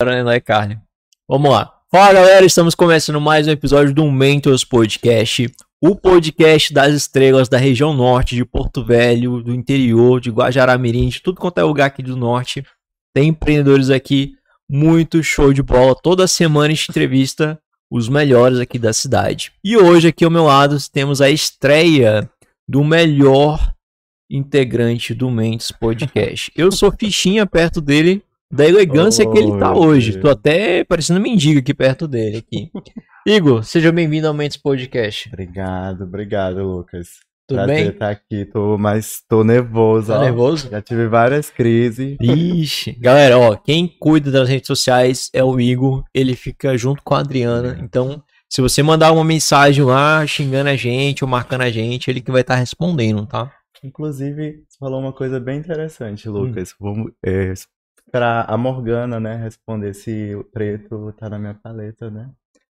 não é carne. Vamos lá. Fala galera, estamos começando mais um episódio do Mentors Podcast, o podcast das estrelas da região norte de Porto Velho, do interior, de Guajará-Mirim, de tudo quanto é lugar aqui do norte. Tem empreendedores aqui, muito show de bola. Toda semana a gente entrevista os melhores aqui da cidade. E hoje aqui ao meu lado temos a estreia do melhor integrante do Mentes Podcast. Eu sou fichinha perto dele, da elegância oh, que ele tá hoje. Deus. Tô até parecendo mendigo aqui perto dele aqui. Igor, seja bem-vindo ao Mentes Podcast. Obrigado, obrigado, Lucas. Tudo Prazer bem? estar aqui, tô, mas tô nervoso. Tá ó. nervoso? Já tive várias crises. Ixi. Galera, ó, quem cuida das redes sociais é o Igor, ele fica junto com a Adriana, então se você mandar uma mensagem lá xingando a gente ou marcando a gente, ele que vai estar tá respondendo, tá? Inclusive, você falou uma coisa bem interessante. Lucas. Hum. Vamos é, esperar a Morgana, né, responder se o preto tá na minha paleta, né?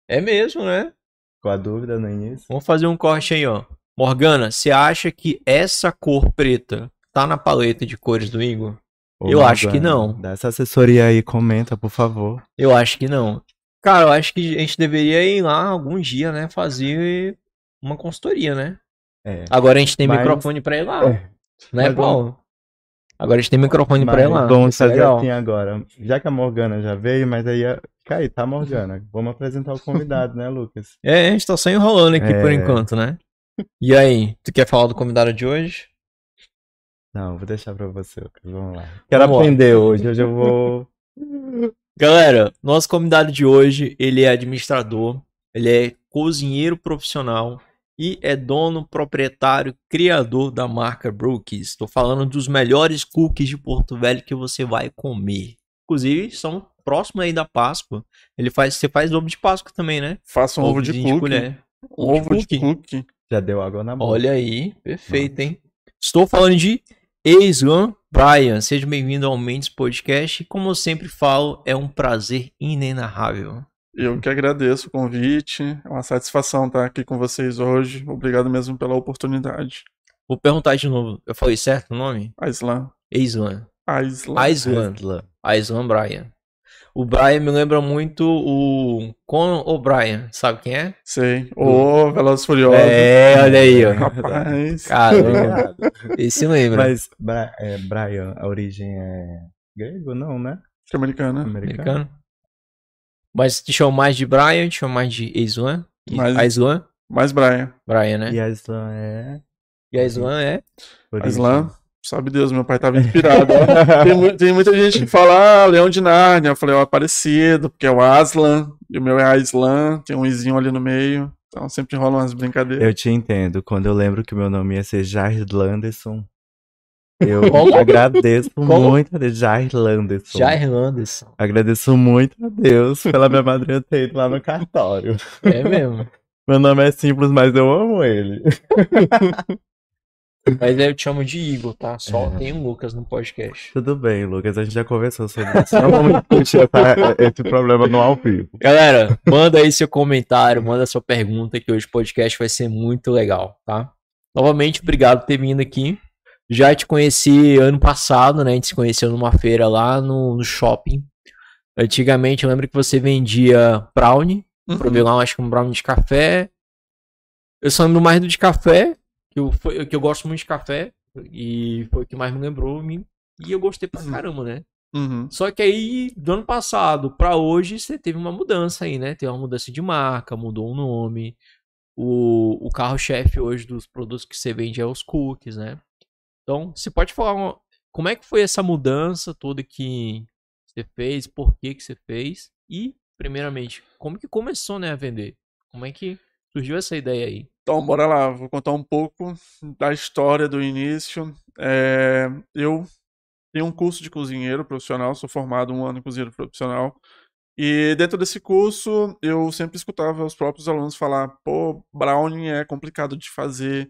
É mesmo, né? Com a dúvida no início. Vamos fazer um corte aí, ó. Morgana, você acha que essa cor preta tá na paleta de cores do Igor? Ô, eu Morgana, acho que não. Dá essa assessoria aí, comenta, por favor. Eu acho que não. Cara, eu acho que a gente deveria ir lá algum dia, né? Fazer uma consultoria, né? É. Agora a gente tem mas... microfone pra ir lá. É. Né, Paulo? Agora a gente tem microfone mas, pra ir lá. Vamos fazer legal. assim agora. Já que a Morgana já veio, mas aí. Cai, tá Morgana. Vamos apresentar o convidado, né, Lucas? É, a gente tá só enrolando aqui é... por enquanto, né? E aí, tu quer falar do convidado de hoje? Não, vou deixar pra você, Lucas. Vamos lá. Quero Vamos aprender lá. hoje. Hoje eu vou. Galera, nosso convidado de hoje, ele é administrador, ele é cozinheiro profissional e é dono, proprietário, criador da marca Brookies. Estou falando dos melhores cookies de Porto Velho que você vai comer. Inclusive, são próximos aí da Páscoa. Ele faz, você faz ovo de Páscoa também, né? Faça um ovo, ovo de, de cookie. Colher. Ovo, de, de cookie. Já deu água na boca. Olha aí, perfeito, hein? Estou falando de Ex-One Brian, seja bem-vindo ao Mendes Podcast. Como eu sempre falo, é um prazer inenarrável. Eu que agradeço o convite, é uma satisfação estar aqui com vocês hoje. Obrigado mesmo pela oportunidade. Vou perguntar de novo, eu falei certo o nome? Aislan. Aislan. Aislan. Aislan. Aislan Brian. O Brian me lembra muito o Conan O'Brien, sabe quem é? Sei. Ô, oh, Velozes Furiosos. É, olha aí, ó. Rapaz. Caramba. Esse lembra. Mas, Bra é, Brian, a origem é grego, não, né? Americana. Americano. Americano. Mas te chamam mais de Brian, te chamam mais de Aislan? Mais, Aislan? Mais Brian. Brian, né? E Aislan é... E Aislan é? Aislan... Sabe Deus, meu pai tava inspirado. tem, tem, muita gente que fala, ah, Leão de Nárnia. Eu falei, ó, é parecido, porque é o Aslan, e o meu é Aislan, tem um izinho ali no meio. Então sempre rolam umas brincadeiras. Eu te entendo. Quando eu lembro que o meu nome ia ser Jair Landerson, eu agradeço Como? muito a Deus, Jair Landerson. Jair Landerson. Agradeço muito a Deus pela minha madrinha ter ido lá no cartório. É mesmo. Meu nome é simples, mas eu amo ele. Mas eu te chamo de Igor, tá? Só é. tem o Lucas no podcast. Tudo bem, Lucas. A gente já conversou sobre isso. Não vamos discutir esse problema no ao vivo. Galera, manda aí seu comentário, manda sua pergunta, que hoje o podcast vai ser muito legal, tá? Novamente, obrigado por ter vindo aqui. Já te conheci ano passado, né? A gente se conheceu numa feira lá no, no shopping. Antigamente, eu lembro que você vendia brownie. Uhum. Provei lá, acho que um brownie de café. Eu só lembro mais do de café que eu, foi, que eu gosto muito de café e foi o que mais me lembrou me, e eu gostei pra uhum. caramba, né? Uhum. Só que aí, do ano passado pra hoje, você teve uma mudança aí, né? Teve uma mudança de marca, mudou o nome. O, o carro-chefe hoje dos produtos que você vende é os cookies, né? Então, você pode falar como é que foi essa mudança toda que você fez, por que que você fez e, primeiramente, como que começou, né, a vender? Como é que surgiu essa ideia aí? Então, bora lá, vou contar um pouco da história do início. É, eu tenho um curso de cozinheiro profissional, sou formado um ano em cozinheiro profissional. E dentro desse curso, eu sempre escutava os próprios alunos falar: pô, brownie é complicado de fazer.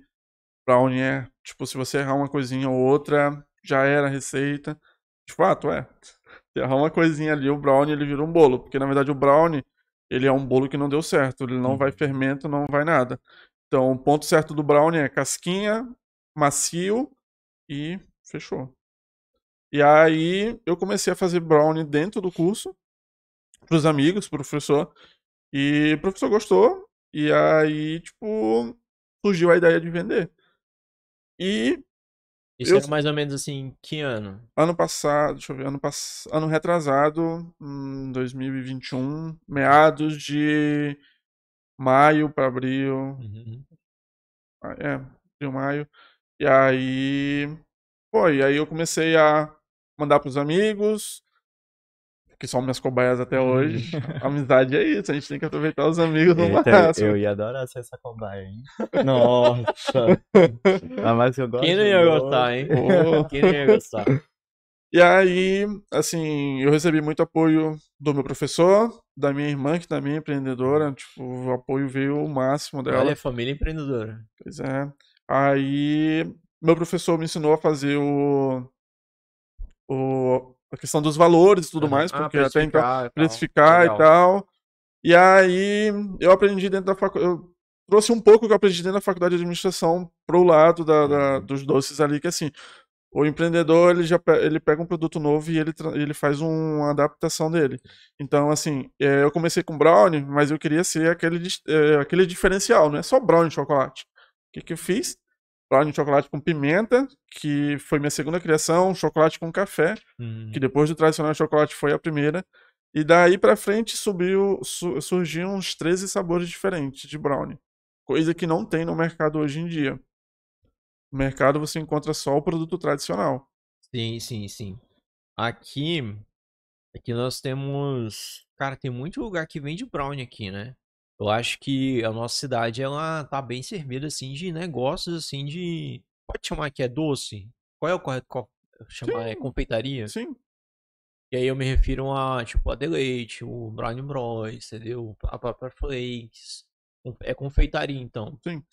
Brownie é, tipo, se você errar uma coisinha ou outra, já era a receita. De fato, é. Se errar uma coisinha ali, o brownie ele vira um bolo. Porque na verdade o brownie, ele é um bolo que não deu certo. Ele não vai uhum. fermento, não vai nada. Então, o ponto certo do brownie é casquinha, macio e fechou. E aí eu comecei a fazer brownie dentro do curso. pros amigos, pro professor. E o professor gostou. E aí, tipo, surgiu a ideia de vender. E Isso Eu- era mais ou menos assim, que ano? ano passado, deixa eu ver, ano, pass... ano retrasado, em 2021, meados de maio para abril, Uhum. Ah, É, abril, maio. E aí. Pô, e aí eu comecei a mandar pros amigos, que são minhas cobaias até hoje. A amizade é isso, a gente tem que aproveitar os amigos no Eita, máximo. eu ia adorar ser essa cobaia, hein? Nossa! Mas eu gosto Quem não ia gostar, hein? Pô. Quem não ia gostar? E aí, assim, eu recebi muito apoio do meu professor, da minha irmã, que também é empreendedora. Tipo, o apoio veio o máximo dela. Olha, família empreendedora. Pois é. Aí, meu professor me ensinou a fazer o, o a questão dos valores e tudo mais, Ah, porque até então precificar e tal. precificar Legal. e tal. E aí, eu aprendi dentro da faculdade, eu trouxe um pouco que eu aprendi dentro da faculdade de administração pro lado da, da- Uhum. dos doces ali, que assim, o empreendedor, ele já ele pega um produto novo e ele, ele faz um- uma adaptação dele. Então, assim, é, eu comecei com brownie, mas eu queria ser aquele, é, aquele diferencial, não é só brownie de chocolate. O que, que eu fiz? Brownie de chocolate com pimenta, que foi minha segunda criação, chocolate com café, Uhum. que depois do tradicional chocolate foi a primeira. E daí pra frente subiu, su- surgiram uns 13 sabores diferentes de brownie. Coisa que não tem no mercado hoje em dia. No mercado você encontra só o produto tradicional. Sim, sim, sim. Aqui, aqui nós temos, cara, tem muito lugar que vende brownie aqui, né? Eu acho que a nossa cidade ela tá bem servida assim de negócios assim de, pode chamar que é doce? Qual é o correto co- chamar? É Sim. confeitaria? Sim, E aí eu me refiro a, tipo, a Deleite, o Brownie Bros, entendeu? A própria Flakes. É confeitaria, então. Sim.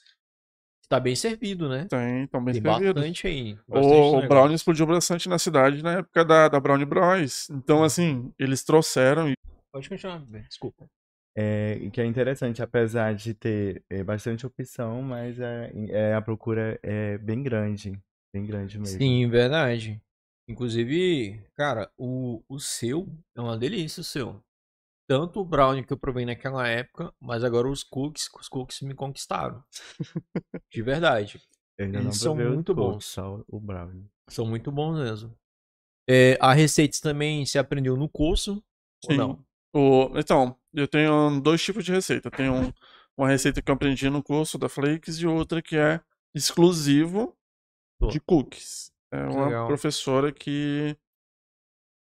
Tá bem servido, né? tem, estão bem Tem servidos. bastante aí. bastante O, o explodiu bastante na cidade na época da, da Brownie Bros. Então, assim, eles trouxeram e Pode continuar, desculpa. É, que é interessante, apesar de ter é, bastante opção, mas é, é, a procura é bem grande. Bem grande mesmo. Sim, verdade. Inclusive, cara, o, o seu é uma delícia, o seu. Tanto o brownie que eu provei naquela época, mas agora os cookies, os cookies me conquistaram. De verdade. Eles são muito cookie, bons. Só o brownie. São muito bons mesmo. É, a receitas também se aprendeu no curso ou Sim. não? O, então, eu tenho dois tipos de receita. Eu tenho um- uma receita que eu aprendi no curso da Flakes e outra que é exclusivo Pô. de cookies. É uma legal. professora que,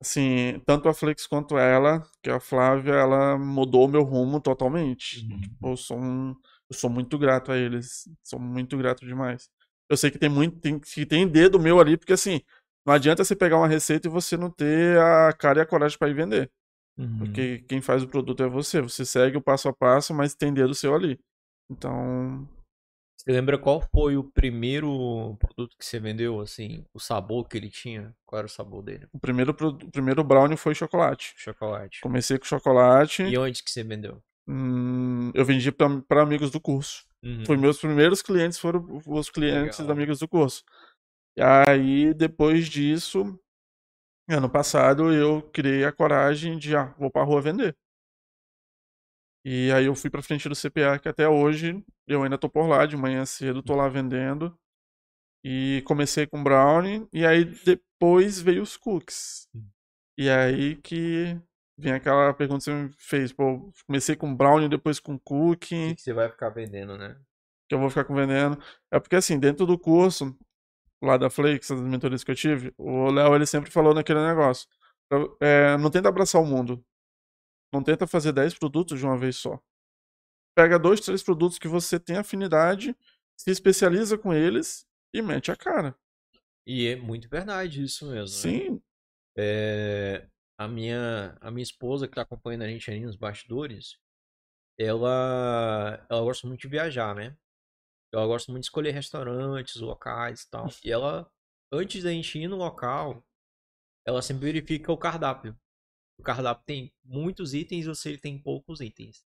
assim, tanto a Flakes quanto ela, que é a Flávia, ela mudou o meu rumo totalmente. Uhum. Tipo, eu sou, um- eu sou muito grato a eles. Sou muito grato demais. Eu sei que tem muito, tem, que tem dedo meu ali, porque assim, não adianta você pegar uma receita e você não ter a cara e a coragem para ir vender. Uhum. Porque quem faz o produto é você. Você segue o passo a passo, mas tem dedo seu ali. Então, Você lembra qual foi o primeiro produto que você vendeu, assim? O sabor que ele tinha? Qual era o sabor dele? o primeiro, o primeiro brownie foi chocolate. Chocolate. Comecei com chocolate. E onde que você vendeu? hum, eu vendi para amigos do curso. Uhum. Foi meus primeiros clientes foram os clientes Legal. amigos do curso. E aí, depois disso, ano passado, eu criei a coragem de, ah, vou pra rua vender. E aí eu fui pra frente do CPA, que até hoje eu ainda tô por lá, de manhã cedo, tô lá vendendo. E comecei com brownie, e aí depois veio os cookies. E aí que vem aquela pergunta que você me fez, pô, comecei com brownie, depois com O cookie que que você vai ficar vendendo, né? que eu vou ficar com veneno. É porque, assim, dentro do curso, lá da Flakes, das mentorias que eu tive, o Léo, ele sempre falou naquele negócio. É, não tenta abraçar o mundo. Não tenta fazer 10 produtos de uma vez só. Pega dois, três produtos que você tem afinidade, se especializa com eles e mete a cara. E é muito verdade isso mesmo. né? Sim, É, a minha, a minha esposa que tá acompanhando a gente ali nos bastidores, ela, ela gosta muito de viajar, né? Ela gosta muito de escolher restaurantes, locais e tal. E ela, antes da gente ir no local, ela sempre verifica o cardápio. O cardápio tem muitos itens ou se ele tem poucos itens.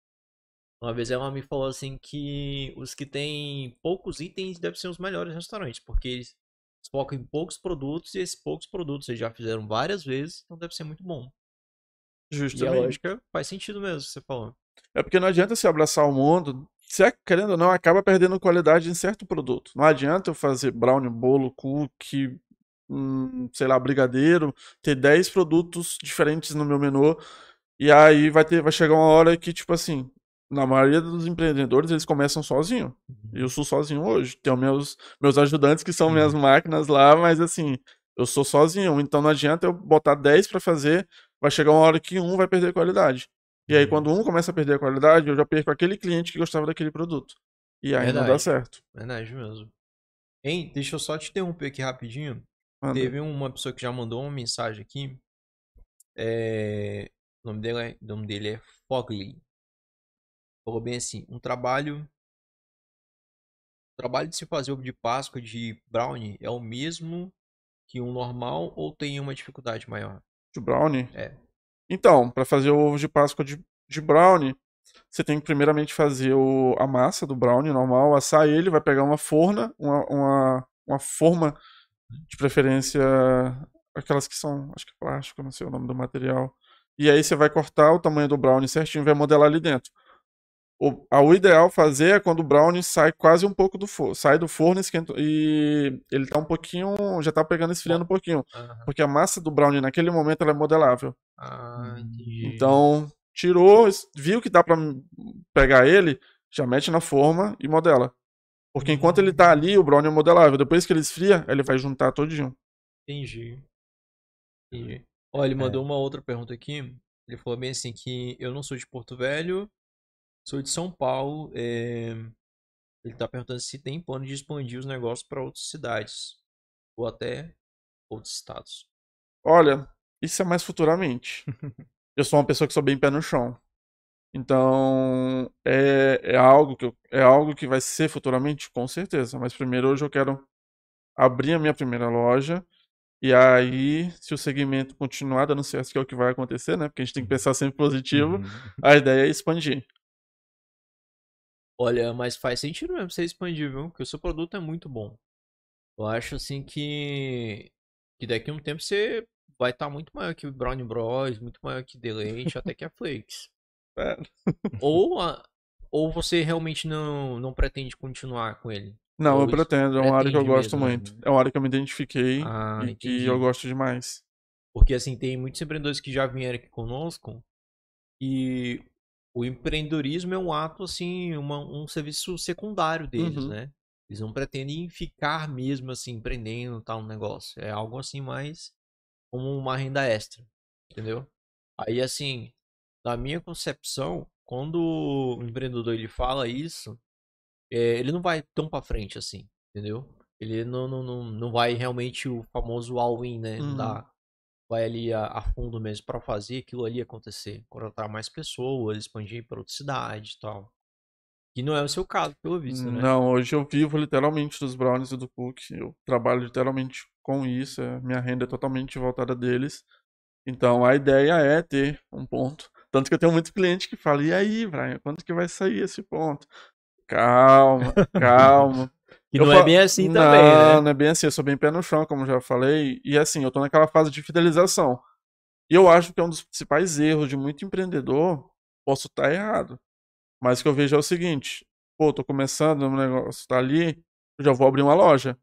Uma vez ela me falou assim que os que têm poucos itens devem ser os melhores restaurantes, porque eles focam em poucos produtos e esses poucos produtos eles já fizeram várias vezes, então deve ser muito bom. E a Justamente. lógica faz sentido mesmo, você falou. É porque não adianta se abraçar o mundo. Se é, querendo ou não, acaba perdendo qualidade em certo produto. Não adianta eu fazer brownie, bolo, cookie, hum, sei lá, brigadeiro, ter 10 produtos diferentes no meu menu. E aí vai ter, vai chegar uma hora que, tipo assim, na maioria dos empreendedores, eles começam sozinho. Eu sou sozinho hoje. Tenho meus, meus ajudantes que são minhas máquinas lá, mas assim, eu sou sozinho. Então não adianta eu botar 10 para fazer, vai chegar uma hora que um vai perder qualidade. E aí, quando um começa a perder a qualidade, eu já perco aquele cliente que gostava daquele produto. E aí não dá Verdade. certo. Verdade mesmo. Hein, deixa eu só te interromper aqui rapidinho. Manda. Teve uma pessoa que já mandou uma mensagem aqui. É, O nome dele é, o nome dele é Fogly. Falou bem assim, um trabalho o trabalho de se fazer ovo de Páscoa de brownie é o mesmo que um normal ou tem uma dificuldade maior? De brownie? É. Então, para fazer o ovo de Páscoa de, de brownie, você tem que primeiramente fazer o, a massa do brownie normal, assar ele, vai pegar uma forna, uma, uma, uma forma, de preferência, aquelas que são, acho que é plástico, não sei o nome do material. E aí você vai cortar o tamanho do brownie certinho e vai modelar ali dentro. O, o ideal fazer é quando o brownie sai quase um pouco do forno, sai do forno esquenta, e ele tá um pouquinho, já tá pegando esfriando um pouquinho, Aham. porque a massa do brownie naquele momento ela é modelável. Ah, entendi. Então, tirou, viu que dá pra pegar ele, já mete na forma e modela. Porque enquanto ele tá ali, o brownie é modelável. Depois que ele esfria, ele vai juntar todinho. Entendi. Entendi. Ó, ele mandou uma outra pergunta aqui. Ele falou bem assim que eu não sou de Porto Velho, sou de São Paulo. é, Ele tá perguntando se tem plano de expandir os negócios para outras cidades ou até outros estados. Olha, isso é mais futuramente. Eu sou uma pessoa que sou bem pé no chão. Então, é, é algo que eu- é algo que vai ser futuramente, com certeza. Mas primeiro hoje eu quero abrir a minha primeira loja. E aí, se o segmento continuar dando certo, que é o que vai acontecer, né? Porque a gente tem que pensar sempre positivo. Uhum. A ideia é expandir. Olha, mas faz sentido mesmo você expandir, viu? Porque o seu produto é muito bom. Eu acho assim que, que daqui a um tempo você vai estar muito maior que o Brownie Bros, muito maior que Deleite, até que a Flakes. É. Ou, a- ou você realmente não, não pretende continuar com ele? Não, eu Ou isso pretendo, é uma área que eu gosto mesmo, né? muito. É uma área que eu me identifiquei Ah, e que entendi. eu gosto demais. Porque assim, tem muitos empreendedores que já vieram aqui conosco e o empreendedorismo é um ato assim, uma- um serviço secundário deles, Uhum. né? Eles não pretendem ficar mesmo assim empreendendo tal negócio. É algo assim mais como uma renda extra, entendeu? Aí assim, na minha concepção, quando o empreendedor ele fala isso, é, ele não vai tão pra frente assim, entendeu? Ele não, não, não, não vai realmente o famoso all-in, né? Uhum. dá, vai ali a, a fundo mesmo pra fazer aquilo ali acontecer, contratar mais pessoas, expandir para outra cidade e tal. Que não é o seu caso, pelo visto, né? Não, hoje eu vivo literalmente dos brownies e do cookie. Eu trabalho literalmente com isso. é- Minha renda é totalmente voltada deles. Então a ideia é ter um ponto. Tanto que eu tenho muito cliente que fala: e aí, Brian, quando que vai sair esse ponto? Calma, calma. Que Eu não é fa- bem assim não, também, né? Não é bem assim, eu sou bem pé no chão, como já falei. E assim, eu tô naquela fase de fidelização. E eu acho que é um dos principais erros de muito empreendedor. Posso estar errado. Mas o que eu vejo é o seguinte: pô, tô começando, meu negócio tá ali, eu já vou abrir uma loja.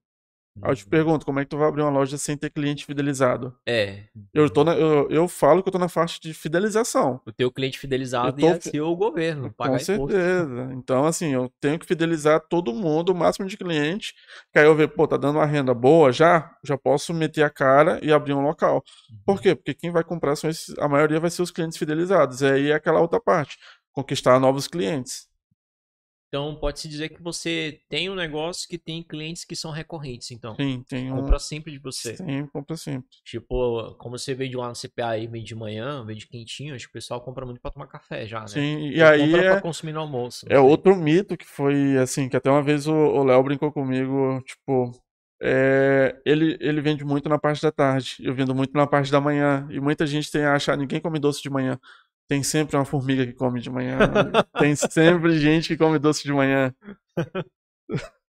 Aí eu te pergunto, como é que tu vai abrir uma loja sem ter cliente fidelizado? É, Eu, tô na- eu, eu falo que eu tô na faixa de fidelização. o teu cliente fidelizado Eu tô ia ser o governo, pagar Com imposto. certeza. Então, assim, eu tenho que fidelizar todo mundo, o máximo de cliente. Que aí eu ver, pô, tá dando uma renda boa já, já posso meter a cara e abrir um local. Uhum. Por quê? Porque quem vai comprar são esses, a maioria vai ser os clientes fidelizados. E aí é aquela outra parte, conquistar novos clientes. Então pode-se dizer que você tem um negócio que tem clientes que são recorrentes, então. Sim, tem um. Compra sempre de você. Sim, compra sempre. Tipo, como você vende lá no CPA e vende de manhã, vende quentinho, acho que o pessoal compra muito pra tomar café já, né? Sim, e aí compra pra é, consumir no almoço. é outro mito que foi assim, que até uma vez o o Léo brincou comigo, tipo, é, ele, ele vende muito na parte da tarde, eu vendo muito na parte da manhã, e muita gente tem a achar, ninguém come doce de manhã. Tem sempre uma formiga que come de manhã. tem sempre gente que come doce de manhã.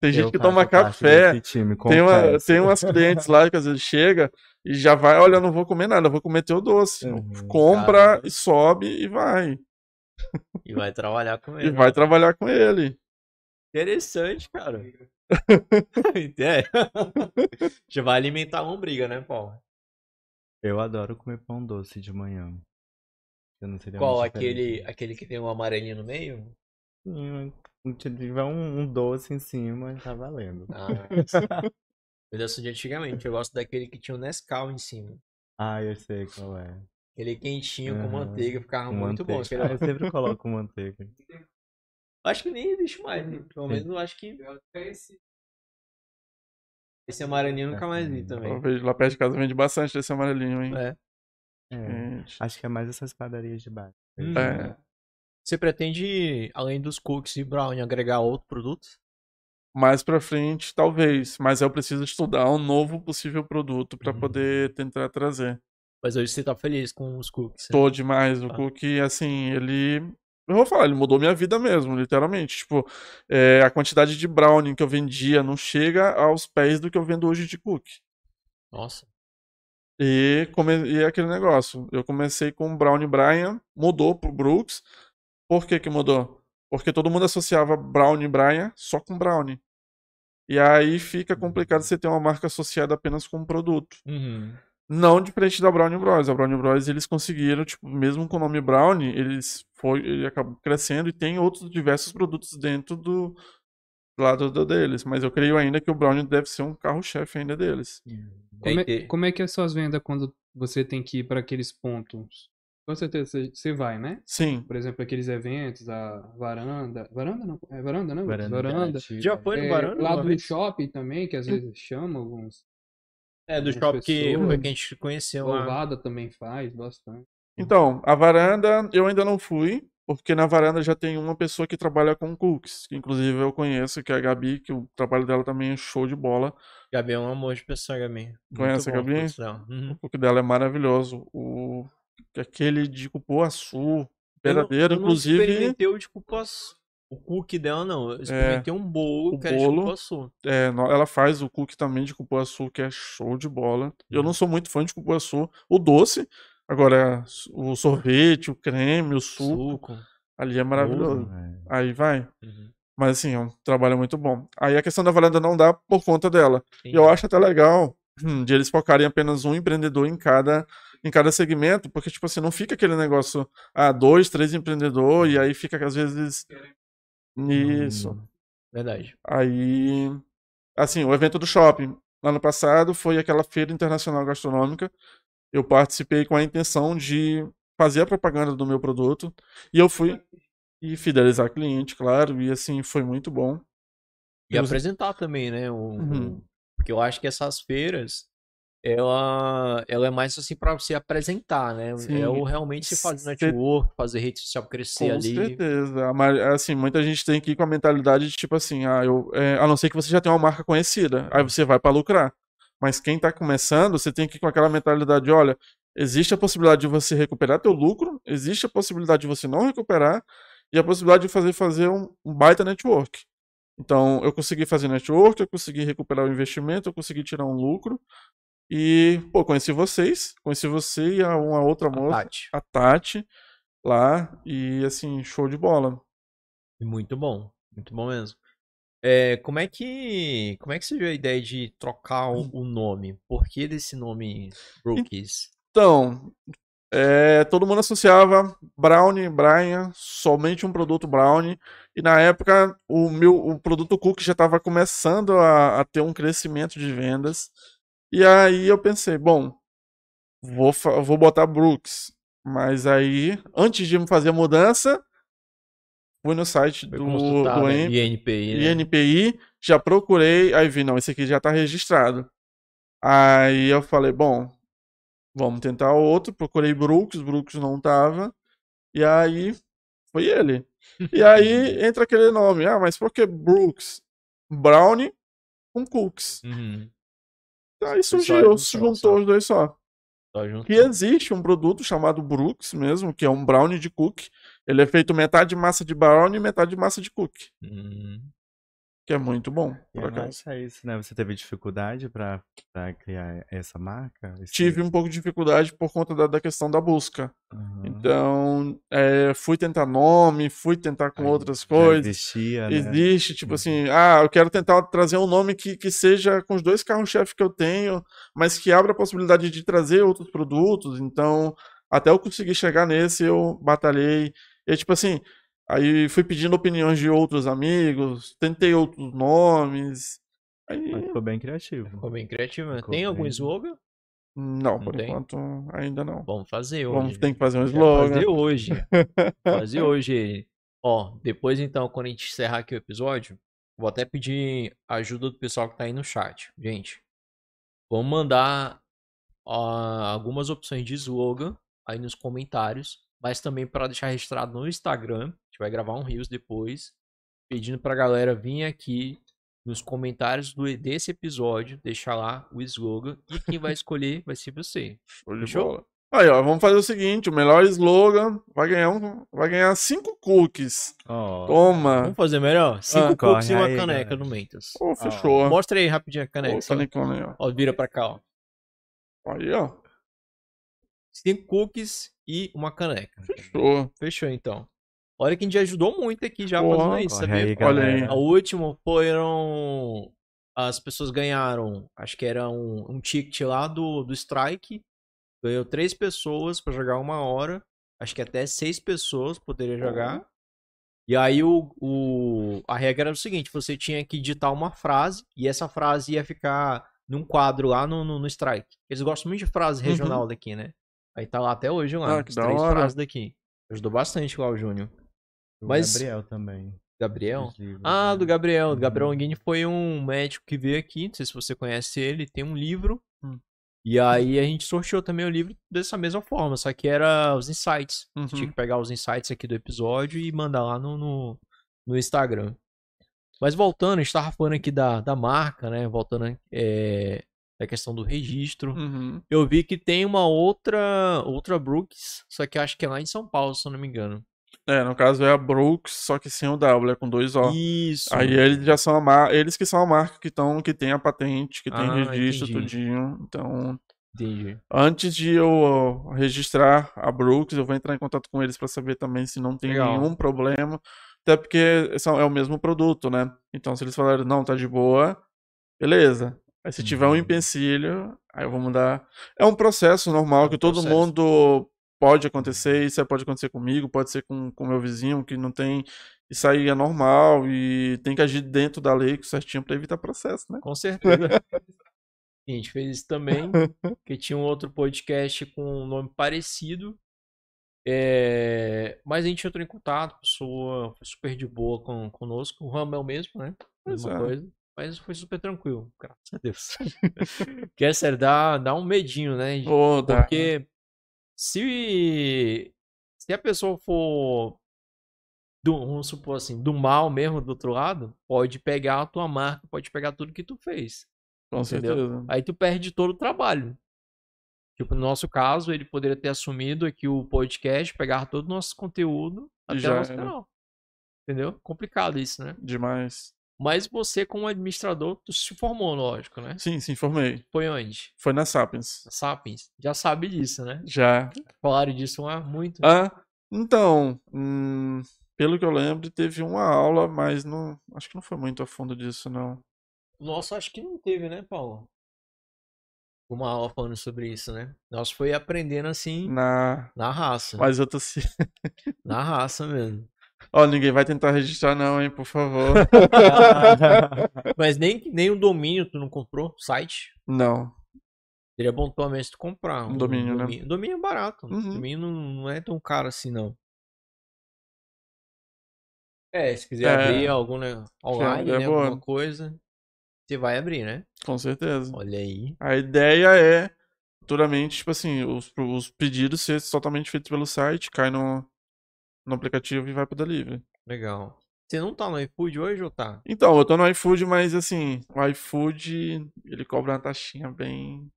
Tem gente Eu que toma café. time, Tem, uma, tem umas clientes lá que às vezes chega E já vai, olha, eu não vou comer nada, eu vou comer teu doce. Uhum, Compra caramba. e sobe e vai. E vai trabalhar com ele. E vai trabalhar com ele. Interessante, cara. é. Já vai alimentar a lombriga, né, Paulo? Eu adoro comer pão doce de manhã. Eu não seria Qual? Aquele, diferente. aquele que tem um amarelinho no meio? Sim, Se tiver um, um doce em cima, tá valendo. Ah, eu dessa de antigamente. Eu gosto daquele que tinha o Nescau em cima. Ah, eu sei qual é. Aquele quentinho com Aham, manteiga, ficava Com muito bom. manteiga. Aquele- Ah, eu sempre coloco manteiga. Acho que nem existe mais, né? Pelo menos eu acho que. Esse amarelinho eu nunca mais vi também. lá perto de casa vende bastante desse amarelinho, hein? É. É, Gente. acho que é mais essas padarias de baixo. Hum. É. Você pretende, além dos cookies e brownie, agregar outro produto? Mais pra frente, talvez. Mas eu preciso estudar um novo possível produto pra Uhum. poder tentar trazer. Mas hoje você tá feliz com os cookies. né? Tô demais. O Tá. cookie, assim, ele. Eu vou falar, ele mudou minha vida mesmo, literalmente. Tipo, é, a quantidade de brownie que eu vendia não chega aos pés do que eu vendo hoje de cookie. Nossa. E, come... e é aquele negócio. Eu comecei com Brownie Brian, mudou pro Brooks. Por que que mudou? Porque todo mundo associava Brownie Brian só com Brownie. E aí fica complicado você ter uma marca associada apenas com um produto. Uhum. Não diferente da Brownie Bros. A Brownie Bros eles conseguiram, tipo, mesmo com o nome Brownie, eles foi, ele acabou crescendo e tem outros diversos produtos dentro do lado do- deles. Mas eu creio ainda que o Brownie deve ser um carro-chefe ainda deles. Como é, como é que é suas vendas quando você tem que ir para aqueles pontos? Com certeza você- vai, né? Sim. Por exemplo, aqueles eventos, a varanda. Varanda não? É varanda, não? Varanda. Varanda. Já foi no É, Barano? lá uma do vez? shopping também, que às vezes chama alguns. É, do shopping que que a gente conheceu lá. Louvada também faz bastante. Então, a varanda eu ainda não fui, porque na varanda já tem uma pessoa que trabalha com cookies, que inclusive eu conheço, que é a Gabi, que o trabalho dela também é show de bola. Gabi é um amor de pessoa, Gabi. Muito Conhece a Gabi? Uhum. O cookie dela é maravilhoso. O aquele de cupuaçu, Eu não- verdadeiro, eu inclusive, experimentei o de cupuaçu. O cookie dela, não. Eu experimentei um bolo o que era de bolo. cupuaçu. é, ela faz o cookie também de cupuaçu, que é show de bola. Eu Uhum. não sou muito fã de cupuaçu, o doce, agora o sorvete, o creme, o suco, Suco. ali é maravilhoso. É. Aí vai. Uhum. Mas assim, é um trabalho muito bom. Aí a questão da varanda não dá por conta dela. E Entendi. eu acho até legal hum, de eles focarem apenas um empreendedor em cada, em cada segmento, porque, tipo assim, não fica aquele negócio, ah, dois, três empreendedores, e aí fica às vezes. Isso. Hum. Verdade. Aí. Assim, o evento do shopping, ano passado, foi aquela feira internacional gastronômica. Eu participei com a intenção de fazer a propaganda do meu produto, e eu fui. E fidelizar cliente, claro, e assim, foi muito bom. E Temos- apresentar também, né? O, Uhum. Porque eu acho que essas feiras, ela, ela é mais assim pra você apresentar, né? Sim. É o realmente se fazer network, fazer rede social crescer Com ali. certeza. Mas, assim, muita gente tem que ir com a mentalidade de tipo assim, ah, eu, é, a não ser que você já tenha uma marca conhecida, aí você vai para lucrar. Mas quem tá começando, você tem que ir com aquela mentalidade, de, olha, existe a possibilidade de você recuperar teu lucro, existe a possibilidade de você não recuperar e a possibilidade de fazer fazer um, um baita network. Então, eu consegui fazer network, eu consegui recuperar o investimento, eu consegui tirar um lucro. E, pô, conheci vocês, conheci você e a, uma outra A moça, Tati. a Tati, lá, e assim, show de bola. Muito bom, muito bom mesmo. É, como é que como é que surgiu a ideia de trocar o, o nome? Por que desse nome Brookies? Então, é, todo mundo associava Brownie, Brian, somente um produto Brownie. E na época, o meu o produto Cook já estava começando a, a ter um crescimento de vendas. E aí eu pensei, bom, vou, vou botar Brooks. Mas aí, antes de fazer a mudança, fui no site do, do né? INPI, né? INPI, já procurei, aí vi, não, esse aqui já tá registrado. Aí eu falei, bom, vamos tentar outro, procurei Brooks, Brooks não tava, e aí foi ele. E aí entra aquele nome, ah, mas por que Brooks? Brownie com Cooks. Uhum. Aí surgiu, juntou, juntou os dois só. Que existe um produto chamado Brooks mesmo, que é um brownie de cookie. Ele é feito metade de massa de brownie e metade de massa de cookie. Hum. Que é muito bom, E é massa isso, né? Você teve dificuldade pra criar essa marca? Esse- Tive um pouco de dificuldade por conta da, da questão da busca. Aham. Então, é, fui tentar nome, fui tentar com Aí outras coisas. Existia, né? Existe, tipo Uhum. assim, ah, eu quero tentar trazer um nome que, que seja com os dois carros-chefe que eu tenho, mas que abra a possibilidade de trazer outros produtos. Então, até eu conseguir chegar nesse, eu batalhei. E tipo assim, aí fui pedindo opiniões de outros amigos, tentei outros nomes. Aí, Mas ficou bem criativo. Ficou bem criativo, né? Ficou Tem algum bem. slogan? não, por tem? enquanto, ainda não. Vamos fazer hoje. Vamos ter que fazer um slogan. Fazer hoje. fazer hoje. Ó, depois então, quando a gente encerrar aqui o episódio, vou até pedir ajuda do pessoal que tá aí no chat. Gente, vamos mandar ó, algumas opções de slogan aí nos comentários, mas também para deixar registrado no Instagram. Gente vai gravar um Reels depois, pedindo pra galera vir aqui nos comentários do, desse episódio, deixar lá o slogan e quem vai escolher vai ser você. Show de Fechou? bola. Aí, ó, vamos fazer o seguinte: o melhor slogan vai ganhar, um, vai ganhar cinco cookies. Ó, Toma! Vamos fazer melhor? Cinco Ah, cookies e uma aí, caneca galera. no Mentos. Ô, fechou. Mostra aí rapidinho a caneca. Aí, ó. Ó, vira pra cá, ó. Aí, ó. Cinco cookies e uma caneca. Fechou. Fechou, então. Olha que a gente ajudou muito aqui já Porra, fazendo isso, sabia? aí, Olha aí. galera. A última foram... As pessoas ganharam, acho que era um, um ticket lá do, do Strike. Ganhou três pessoas pra jogar uma hora. Acho que até seis pessoas poderiam jogar. E aí o, o, a regra era o seguinte, você tinha que digitar uma frase e essa frase ia ficar num quadro lá no, no, no Strike. Eles gostam muito de frase regional daqui, né? Aí tá lá até hoje lá, Uhum. Ah, as três hora. frases daqui. Ajudou bastante lá o Júnior. O mas- Gabriel também. Gabriel? os livros, Ah, né? do Gabriel. O Gabriel Uhum. Anguini foi um médico que veio aqui. Não sei se você conhece ele. Tem um livro. Hum. E aí a gente sorteou também o livro dessa mesma forma. Só que era os insights. Uhum. Tinha que pegar os insights aqui do episódio e mandar lá no, no, no Instagram. Mas voltando, a gente tava falando aqui da, da marca, né? Voltando é, da questão do registro. Uhum. Eu vi que tem uma outra outra Brooks, só que acho que é lá em São Paulo, se eu não me engano. É, no caso é a Brooks, só que sem o W, é com dois O. Isso. Aí eles já são a mar... eles que são a marca que estão, que tem a patente, que tem Ah, registro, entendi. tudinho. Então, Entendi. antes de eu registrar a Brooks, eu vou entrar em contato com eles para saber também se não tem Legal. nenhum problema. Até porque são, é o mesmo produto, né? Então, se eles falarem, não, tá de boa, beleza. Aí se tiver um Uhum. empecilho, aí eu vou mudar. É um processo normal É um que todo processo. mundo pode acontecer. Isso pode acontecer comigo, pode ser com o meu vizinho, que não tem. Isso aí é normal e tem que agir dentro da lei certinho para evitar processo, né? Com certeza. a gente fez isso também, que tinha um outro podcast com um nome parecido. É, Mas a gente entrou em contato, a pessoa foi super de boa com, conosco. O Ramel mesmo, né? Mesma é. coisa. Mas foi super tranquilo, graças a Deus. que é sério, dá, dá um medinho, né? Ô, dá. Se, se a pessoa for, do, vamos supor assim, do mal mesmo do outro lado, pode pegar a tua marca, pode pegar tudo que tu fez. Com entendeu? certeza. Aí tu perde todo o trabalho. Tipo, no nosso caso, ele poderia ter assumido aqui o podcast, pegar todo o nosso conteúdo até já o nosso era. canal. Entendeu? Complicado isso, né? Demais. Mas você, como administrador, se formou, lógico, né? Sim, se informei. Foi onde? Foi na Sapiens. Na Sapiens. Já sabe disso, né? Já. Falaram disso lá muito. Ah, então, hum, pelo que eu lembro, teve uma aula, mas não, acho que não foi muito a fundo disso, não. Nossa, acho que não teve, né, Paulo? Uma aula falando sobre isso, né? Nós foi aprendendo assim, Na, na raça. mas eu tô se... Na raça mesmo. Ó, ninguém vai tentar registrar não, hein, por favor. Mas nem, nem o domínio tu não comprou, o site. Não. Seria bom pelo menos tu comprar. Um domínio, né? domínio. Domínio é barato. Uhum. Domínio não, não é tão caro assim, não. É, se quiser É. abrir algum né, online, é né, boa. alguma coisa, você vai abrir, né? Com certeza. Olha aí. A ideia é, futuramente, tipo assim, os, os pedidos ser totalmente feitos pelo site, cai no, no aplicativo e vai pro delivery. Legal. Você não tá no iFood hoje ou tá? Então, eu tô no iFood, mas assim, o iFood, ele cobra uma taxinha bem.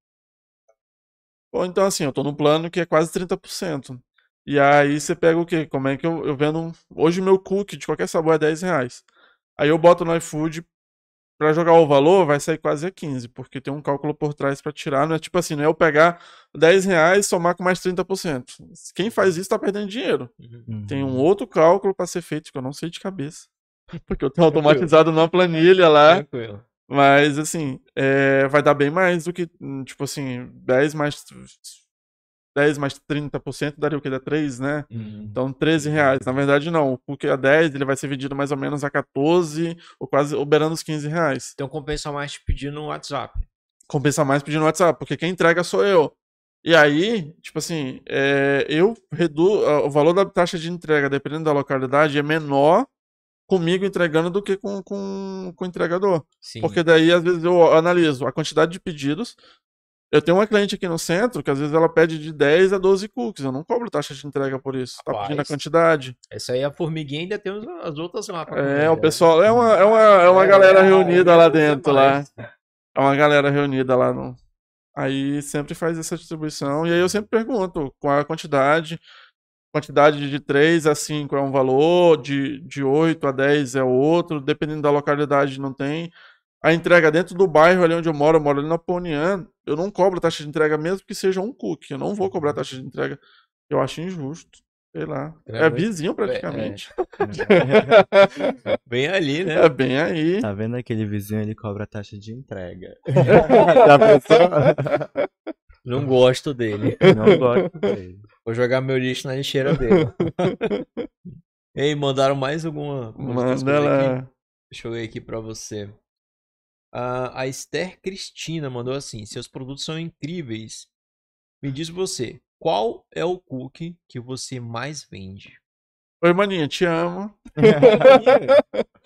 Ou então, assim, eu tô num plano que é quase 30%. E aí você pega o quê? Como é que eu, eu vendo. Hoje o meu cookie de qualquer sabor é 10 reais. Aí eu boto no iFood, Pra jogar o valor, vai sair quase a 15, porque tem um cálculo por trás pra tirar. Não é tipo assim, não é eu pegar 10 reais e somar com mais 30%. Quem faz isso tá perdendo dinheiro. Uhum. Tem um outro cálculo pra ser feito que eu não sei de cabeça. Porque eu tenho automatizado numa planilha lá. Tranquilo. Mas, assim, é, vai dar bem mais do que, hum, tipo assim, 10 mais 10 mais 30% daria o que? Dá 3, né? Uhum. Então, 13 reais. Na verdade, não. Porque a 10 ele vai ser vendido mais ou menos a 14, ou quase ou beirando os 15 reais. Então compensa mais pedir no WhatsApp. Compensa mais pedindo no WhatsApp, porque quem entrega sou eu. E aí, tipo assim, é, eu reduzo. O valor da taxa de entrega, dependendo da localidade, é menor comigo entregando do que com, com, com o entregador. Sim. Porque daí, às vezes, eu analiso a quantidade de pedidos. Eu tenho uma cliente aqui no centro que às vezes ela pede de 10 a 12 cookies. Eu não cobro taxa de entrega por isso. Tá pedindo a Rapaz. quantidade. Essa aí é a formiguinha ainda tem as outras lá. pra É, o né? pessoal. É uma, é uma, é uma É, galera é, reunida lá dentro lá. É uma galera reunida lá no. Aí sempre faz essa distribuição. E aí eu sempre pergunto qual é a quantidade. Quantidade de 3 a 5 é um valor, de, de 8 a 10 é outro, dependendo da localidade não tem. A entrega dentro do bairro ali onde eu moro, eu moro ali na Ponian, eu não cobro taxa de entrega mesmo que seja um cookie. Eu não vou cobrar taxa de entrega. Eu acho injusto. Sei lá. É É, vizinho praticamente. Bem ali, né? É, bem aí. Tá vendo aquele vizinho, ele cobra a taxa de entrega. Já pensou? Não gosto dele. Não gosto dele. Vou jogar meu lixo na lixeira dele. Ei, mandaram mais alguma, Manda ela. Deixa eu ver aqui pra você. Ah, a Esther Cristina mandou assim: seus produtos são incríveis. Me diz você, qual é o cookie que você mais vende? Oi, maninha, te amo.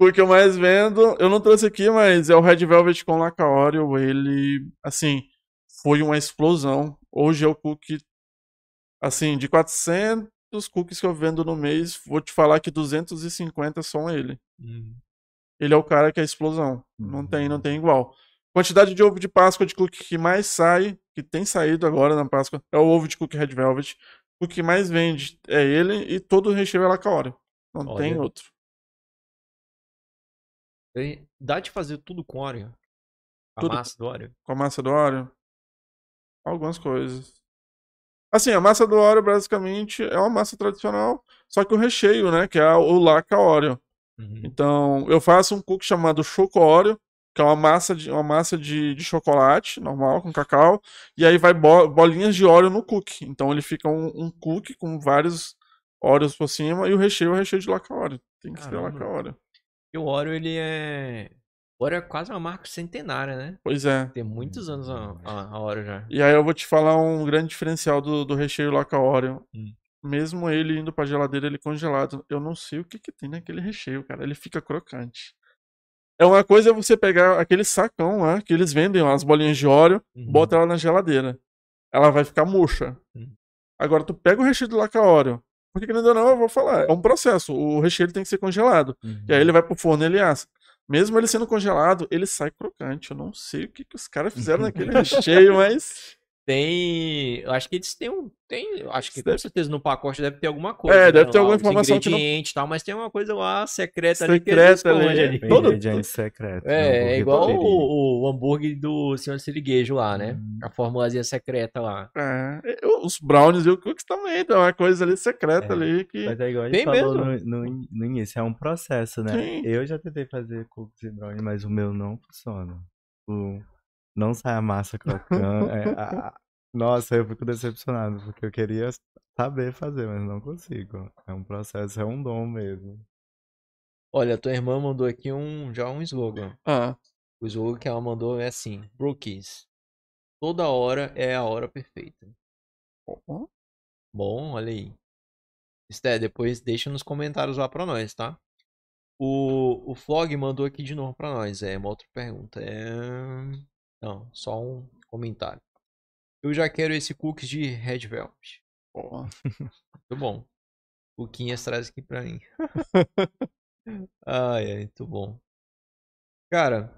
O que eu mais vendo, eu não trouxe aqui, mas é o Red Velvet com Laca Oreo. Ele, assim, foi uma explosão. Hoje é o cookie, assim, de 400 cookies que eu vendo no mês, vou te falar que 250 são ele. Ele é o cara que é explosão. Não tem, não tem igual. Quantidade de ovo de Páscoa de cookie que mais sai, que tem saído agora na Páscoa, é o ovo de cookie Red Velvet. O que mais vende é ele e todo o recheio é Laca Oreo. Não tem Olha. outro. E Dá de fazer tudo com Oreo? A Tudo. massa do Oreo? com a massa do Oreo. Algumas coisas. Assim, a massa do Oreo basicamente é uma massa tradicional, só que o recheio, né, que é o Laca Oreo. Uhum. Então, eu faço um cookie chamado Choco Oreo, que é uma massa de, uma massa de, de chocolate normal, com cacau, e aí vai bo- bolinhas de Oreo no cookie. Então ele fica um, um cookie com vários Oreos por cima, e o recheio é o recheio de Laca Oreo. Tem que ser Caramba. Laca Oreo. E o Oreo, ele é. O Oreo é quase uma marca centenária, né? Pois é. Tem muitos anos a, a, a Oreo já. E aí eu vou te falar um grande diferencial do, do recheio Laca Oreo. Hum. Mesmo ele indo pra geladeira, ele congelado, eu não sei o que que tem naquele recheio, cara. Ele fica crocante. É uma coisa você pegar aquele sacão lá, que eles vendem, as bolinhas de Oreo, Uhum. bota ela na geladeira. Ela vai ficar murcha. Hum. Agora tu pega o recheio do Laca Oreo. Porque querendo ou não, eu vou falar, é um processo. O recheio tem que ser congelado. E aí ele vai pro forno e ele assa. Mesmo ele sendo congelado, ele sai crocante. Eu não sei o que, que os caras fizeram naquele recheio, mas. Tem. Eu acho que eles têm um. Tem, eu acho que com Deve- certeza no pacote deve ter alguma coisa. É, né, deve ter lá, alguma os informação que não- e tal, mas tem uma coisa lá secreta ali que eles Secreta ali. Todo- Ingrediente secreto. É, é hambúrguer igual o, o hambúrguer do Senhor Siriguejo lá, né? Hum. A formulazinha secreta lá. É, eu- os brownies e o cookies também, tem uma coisa ali secreta É, ali que. Mas é igual a Tem gente falou mesmo? no, no, no início, é um processo, né? Sim. Eu já tentei fazer cookies e brownie, mas o meu não funciona. O, não sai a massa crocante. é, a- nossa, eu fico decepcionado, porque eu queria saber fazer, mas não consigo. É um processo, é um dom mesmo. Olha, tua irmã mandou aqui um já um slogan. Ah, O slogan que ela mandou é assim: Brookies. Toda hora é a hora perfeita. ó, Bom, olha aí. Esté, depois deixa nos comentários lá pra nós, tá? O, o Flog mandou aqui de novo pra nós. É uma outra pergunta. É... Não, só um comentário. Eu já quero esse cookies de Red Velvet. ó. Muito bom. Luquinhas traz aqui pra mim. Ai, ai, muito bom. Cara,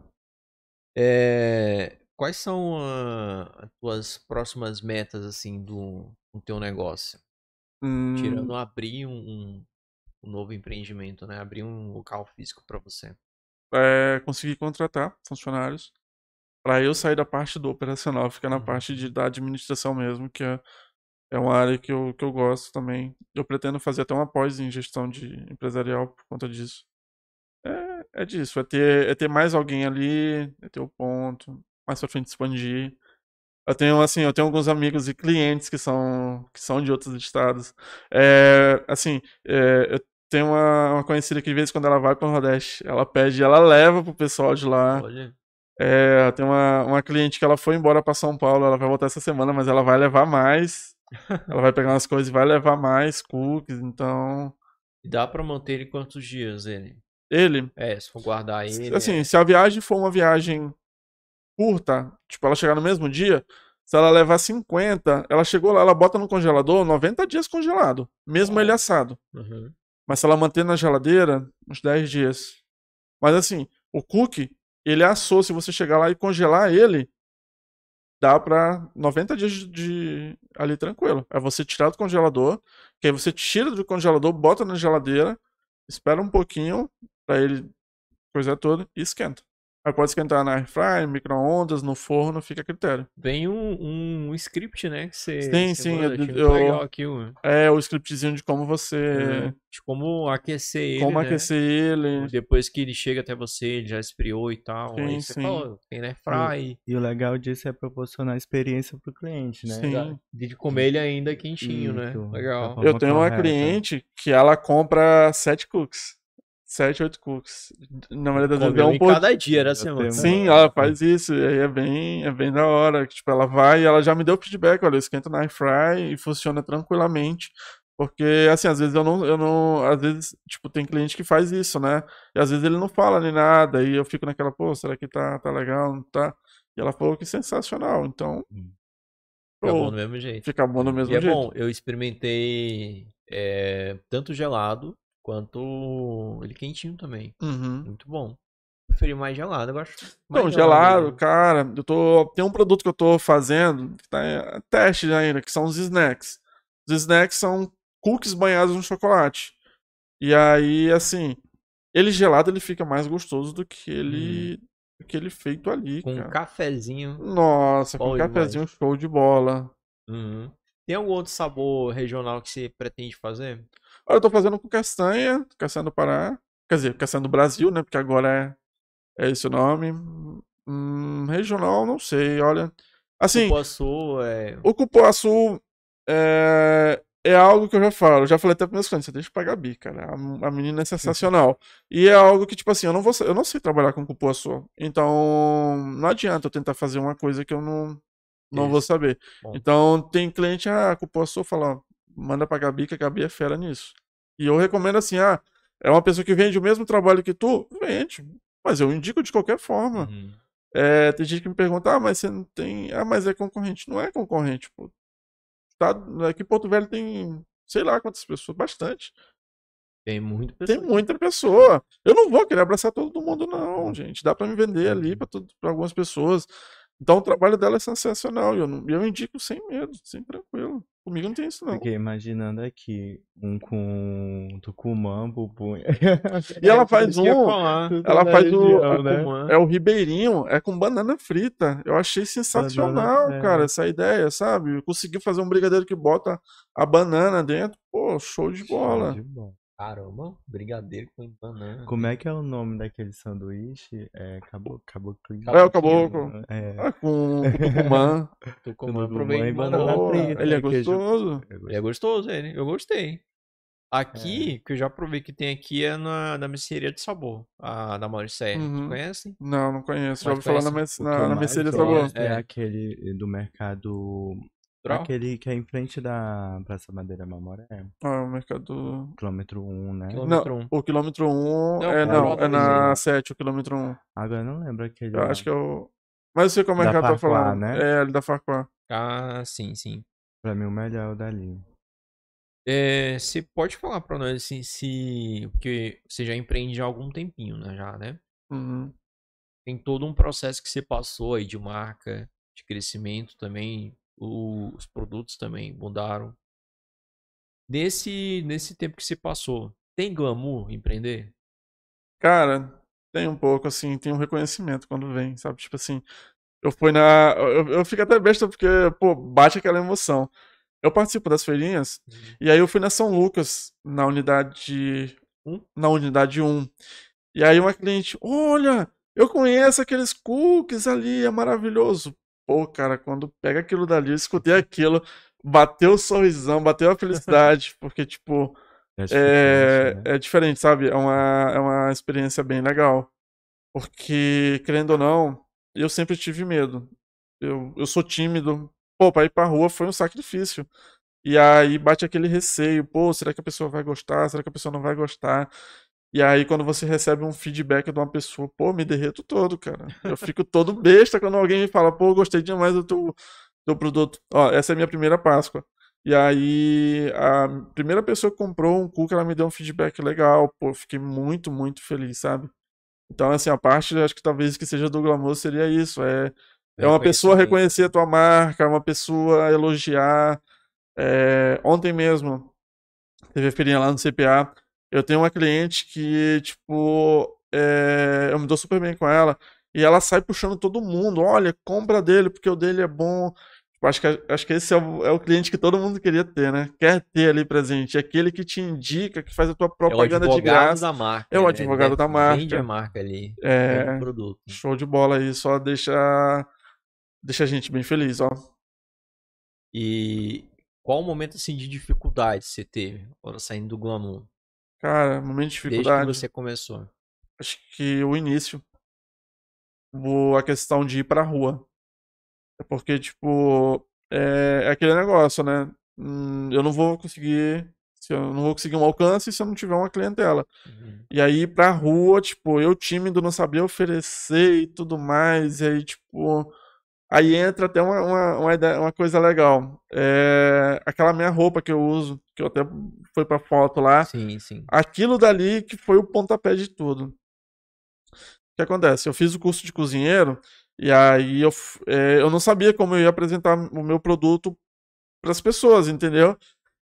é... quais são ah, as tuas próximas metas, assim, do, do teu negócio? Hum, Tirando abrir um, um, novo empreendimento, né? Abrir um local físico pra você. é, conseguir contratar funcionários para eu sair da parte do operacional, ficar na Uhum. parte de, da administração mesmo, que é, é uma área que eu, que eu gosto também. Eu pretendo fazer até uma pós em gestão de empresarial por conta disso. É, é disso, é ter, é ter mais alguém ali, é ter o ponto, mais pra frente expandir. Eu tenho, assim, eu tenho alguns amigos e clientes que são, que são de outros estados. É, assim, é, eu tenho uma, uma conhecida que de vez em quando ela vai para o Nordeste, ela pede, ela leva pro pessoal de lá. Olha. É, tem uma, uma cliente que ela foi embora para São Paulo, ela vai voltar essa semana, mas ela vai levar mais. ela vai pegar umas coisas e vai levar mais cookies, então. E dá pra manter ele quantos dias, ele? Ele, É, se for guardar ele. assim, é- se a viagem for uma viagem curta, tipo, ela chegar no mesmo dia, se ela levar 50, ela chegou lá, ela bota no congelador 90 dias congelado, mesmo Ó. ele assado. Uhum. Mas se ela manter na geladeira, uns 10 dias. Mas assim, o cookie, ele assou, se você chegar lá e congelar ele, dá pra 90 dias de, de- ali tranquilo. É você tirar do congelador, que aí você tira do congelador, bota na geladeira, espera um pouquinho pra ele coisa toda e esquenta. Aí pode esquentar na air fryer, micro-ondas, no forno, fica a critério. Vem um, um script, né? Que você. Sim, sim, manda, eu- eu- legal aqui, o- É o scriptzinho de como você. Uhum. de como aquecer ele. Como né? aquecer ele. Depois que ele chega até você, ele já esfriou e tal. Sim, aí você sim. fala, tem né, fry. E o legal disso é proporcionar experiência pro cliente, né? Exato. De comer ele ainda quentinho, né? Legal. Eu tenho uma correta. cliente que ela compra sete cookies. Sete, oito cookies. Na maioria das vezes é um pouco. cada dia Eu semana. Sim, ela faz isso. E aí é bem, é bem da hora. Tipo, ela vai e ela já me deu feedback. Olha, eu esquento na fry e funciona tranquilamente. Porque, assim, às vezes eu não, eu não. Às vezes, tipo, tem cliente que faz isso, né? E às vezes ele não fala nem nada. E eu fico naquela, pô, será que tá, tá legal? Não tá? E ela falou que sensacional. Então. Hum. Fica bom do mesmo jeito. fica bom do mesmo E é jeito. bom, eu experimentei é, tanto gelado quanto ele quentinho também. Uhum. Muito bom. Preferi mais gelado, eu gosto. mais Não, gelado, cara, eu tô. Tem um produto que eu tô fazendo, que tá em teste ainda, que são os snacks. Os snacks são cookies banhados no chocolate. E aí, assim, ele gelado ele fica mais gostoso do que ele, do que ele feito ali, Hum. Com um cara. cafezinho. Nossa, com um cafezinho show de bola. Uhum. Tem algum outro sabor regional que você pretende fazer? Olha, eu tô fazendo com castanha, castanha do Pará. Quer dizer, castanha do Brasil, né? Porque agora é, é esse o nome. Hum, regional, não sei, olha. Assim, Cupuaçu, é... O cupuaçu é, é algo que eu já falo. Eu já falei até para meus clientes, você deixa pra Gabi, cara. A, a menina é sensacional. E é algo que, tipo assim, eu não vou, eu não sei trabalhar com cupuaçu. Então, não adianta eu tentar fazer uma coisa que eu não, não vou Isso. saber. Bom. Então, tem cliente, ah, cupuaçu, fala, manda pra Gabi, que a Gabi é fera nisso. E eu recomendo assim, ah, é uma pessoa que vende o mesmo trabalho que tu? Vende. Mas eu indico de qualquer forma. Uhum. É, tem gente que me pergunta, ah, mas você não tem. Ah, mas é concorrente. Não é concorrente, pô. Tá, aqui em Porto Velho tem, sei lá quantas pessoas, bastante. Tem muito Tem pessoa. muita pessoa. Eu não vou querer abraçar todo mundo, não, gente. Dá pra me vender ali pra, tudo- pra algumas pessoas. Então o trabalho dela é sensacional. E eu, não- eu indico sem medo, sem tranquilo. Comigo não tem isso, não. Fiquei imaginando aqui um com tucumã, pupunha. E ela faz eu ia um. Ela faz o. né? É o ribeirinho, é com banana frita. Eu achei sensacional, é. cara, essa ideia, sabe? Conseguiu fazer um brigadeiro que bota a banana dentro. Pô, show de bola. Show de bola. Caramba, brigadeiro com banana. Como é que é o nome daquele sanduíche? É cabo, caboclinho? É, o caboclo. É. Ah, com, com tucumã. Tucumã, Tucumã provei e banana frita, ele é gostoso. Ele é gostoso, ele. Eu gostei. Aqui, que eu já provei que tem aqui é na, na mercearia de sabor, a da Mauricéia. Uhum. Conhece? Não, não conheço. Já Mas ouvi falar na, na, na mercearia gosto sabor. É, É. aquele do mercado. Troll? Aquele que é em frente da Praça Madeira Mamoré. Ah, o mercado. Quilômetro 1, né? Quilômetro Não, um. o quilômetro 1 Não, é, qual não, é na desenho? 7, o quilômetro 1. Agora eu não lembro aquele. Eu acho que é o. Mas eu sei qual Da mercado tá Farquhar, falando. né? É, ali da Farquhar. Ah, sim, sim. Pra mim o melhor é o dali. É, você pode falar pra nós assim, se. Porque você já empreende há algum tempinho, né? Já, né? Uhum. Tem todo um processo que você passou aí de marca, de crescimento também. O- os produtos também mudaram. Nesse, nesse tempo que você passou, tem glamour empreender? Cara, Tem um pouco, assim, tem um reconhecimento quando vem, sabe? Tipo assim, eu fui na. Eu, eu fico até besta porque, pô, bate aquela emoção. Eu participo das feirinhas, e aí eu fui na São Lucas, na unidade. Um? Na unidade 1. E aí uma cliente, olha, eu conheço aqueles cookies ali, é maravilhoso. Pô, cara, quando pega aquilo dali, eu escutei aquilo, bateu o sorrisão, bateu a felicidade, porque, tipo, É, é, diferente, né? é diferente, sabe? É uma, é uma experiência bem legal. Porque, querendo ou não, eu sempre tive medo. Eu, eu sou tímido. Pô, pra ir pra rua foi um sacrifício. E aí bate aquele receio. Pô, será que a pessoa vai gostar? Será que a pessoa não vai gostar? E aí, quando você recebe um feedback de uma pessoa, pô, me derreto todo, cara. Eu fico todo besta quando alguém me fala, pô, gostei demais do teu, teu produto. Ó, essa é a minha primeira Páscoa. E aí, a primeira pessoa que comprou um cookie, ela me deu um feedback legal. Pô, fiquei muito, muito feliz, sabe? Então, assim, a parte, acho que talvez que seja do glamour seria isso. É, é uma pessoa reconhecer a tua marca, uma pessoa elogiar. É, ontem mesmo, teve a feirinha lá no CPA. Eu tenho uma cliente que, tipo, é, eu me dou super bem com ela. E ela sai puxando todo mundo. Olha, compra dele, porque o dele é bom. Tipo, acho, que, acho que esse é o, é o cliente que todo mundo queria ter, né? Quer ter ali presente. É aquele que te indica, que faz a tua É o propaganda de advogado graça. da marca. É o né? advogado da Vende marca. a marca ali. É. Vende produto. Show de bola aí, só deixa, deixa a gente bem feliz, ó. E qual o momento assim de dificuldade você teve quando saindo do glamour? Cara, momento de Desde que dificuldade. você começou. Acho que o início. A questão de ir pra rua. É porque, tipo, é, é aquele negócio, né? Hum, Eu não vou conseguir. Se eu não vou conseguir um alcance se eu não tiver uma clientela. Uhum. E aí, ir pra rua, tipo, eu tímido, não sabia oferecer e tudo mais. E aí, tipo. Aí entra até uma, uma, uma, ideia- uma coisa legal. É, aquela minha roupa que eu uso, que eu até foi pra foto lá. Sim, sim. Aquilo dali que foi o pontapé de tudo. O que acontece? Eu fiz o curso de cozinheiro e aí eu, eh, eu não sabia como eu ia apresentar o meu produto para as pessoas, entendeu?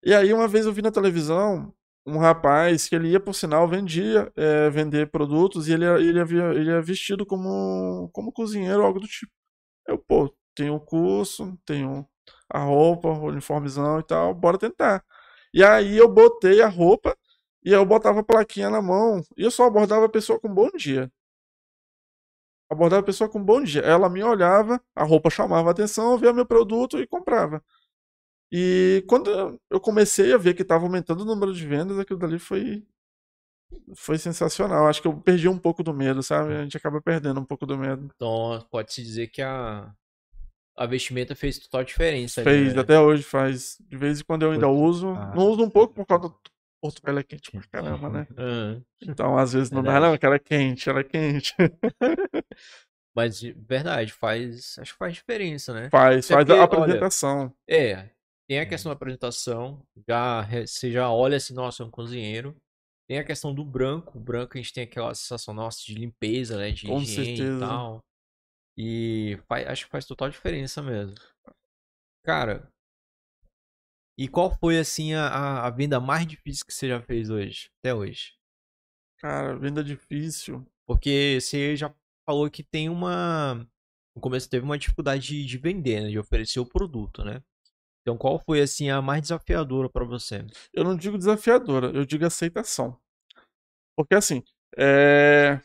E aí uma vez eu vi na televisão um rapaz que ele ia, por sinal, vendia, eh, vender produtos e ele, ele, havia, ele é vestido como, como cozinheiro, algo do tipo. Eu, pô, tenho o curso, tenho a roupa, o uniformezão e tal, bora tentar. E aí eu botei a roupa e eu botava a plaquinha na mão e eu só abordava a pessoa com bom dia. Abordava a pessoa com bom dia. Ela me olhava, a roupa chamava a atenção, via meu produto e comprava. E quando eu comecei a ver que estava aumentando o número de vendas, aquilo dali foi foi sensacional. Acho que eu perdi um pouco do medo, sabe? A gente acaba perdendo um pouco do medo. Então pode-se dizer que a, a vestimenta fez total diferença ali, Fez, né? até hoje faz. De vez em quando eu ainda Putz, uso. ah. Não uso um pouco por causa do Porto Velho é quente pra caramba, né? Ah, Então, às vezes não dá, Verdade. não, que ela é quente, ela é quente. mas de verdade, faz. Acho que faz diferença, né? Faz, Até faz porque, a olha, apresentação. É, tem a É. questão da apresentação, já, você já olha assim, nossa, é um cozinheiro. Tem a questão do branco, o branco a gente tem aquela sensação, nossa, de limpeza, né, de Com higiene e certeza. tal. E faz- acho que faz total diferença mesmo. Cara, e qual foi, assim, a, a- a venda mais difícil que você já fez hoje, até hoje? Cara, venda difícil. Porque você já falou que tem uma. No começo teve uma dificuldade de, de vender, né? De oferecer o produto, né? Então qual foi assim a mais desafiadora pra você? Eu não digo desafiadora, eu digo aceitação. Porque assim, é,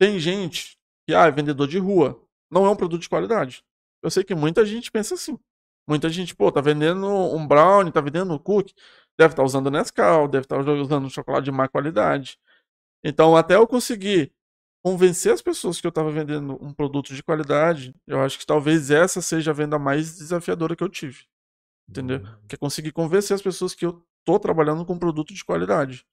tem gente que ah, é vendedor de rua, não é um produto de qualidade. Eu sei que muita gente pensa assim. Muita gente, pô, tá vendendo um brownie, tá vendendo um cookie, deve estar usando Nescau, deve estar usando um chocolate de má qualidade. Então, até eu conseguir convencer as pessoas que eu estava vendendo um produto de qualidade, eu acho que talvez essa seja a venda mais desafiadora que eu tive. Entendeu? Que é conseguir convencer as pessoas que eu tô trabalhando com um produto de qualidade.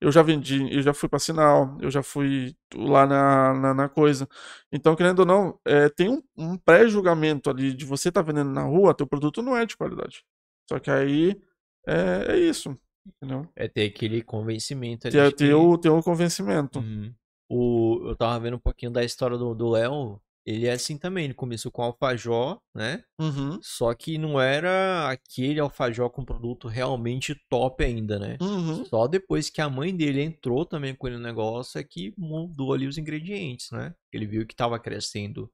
Eu já vendi, eu já fui para sinal, eu já fui lá na, na, na coisa. Então, querendo ou não, é, tem um, um pré-julgamento ali de você tá vendendo na rua, teu produto não é de qualidade. Só que aí é, é isso, entendeu? É ter aquele convencimento ali. Ter, ter, que- o, ter o convencimento. Uhum. O, eu tava vendo um pouquinho da história do do Léo. Ele é assim também. Ele começou com alfajor, né? Uhum. Só que não era aquele alfajor com produto realmente top ainda, né? Uhum. Só depois que a mãe dele entrou também com ele no negócio é que mudou ali os ingredientes, né? Ele viu que estava crescendo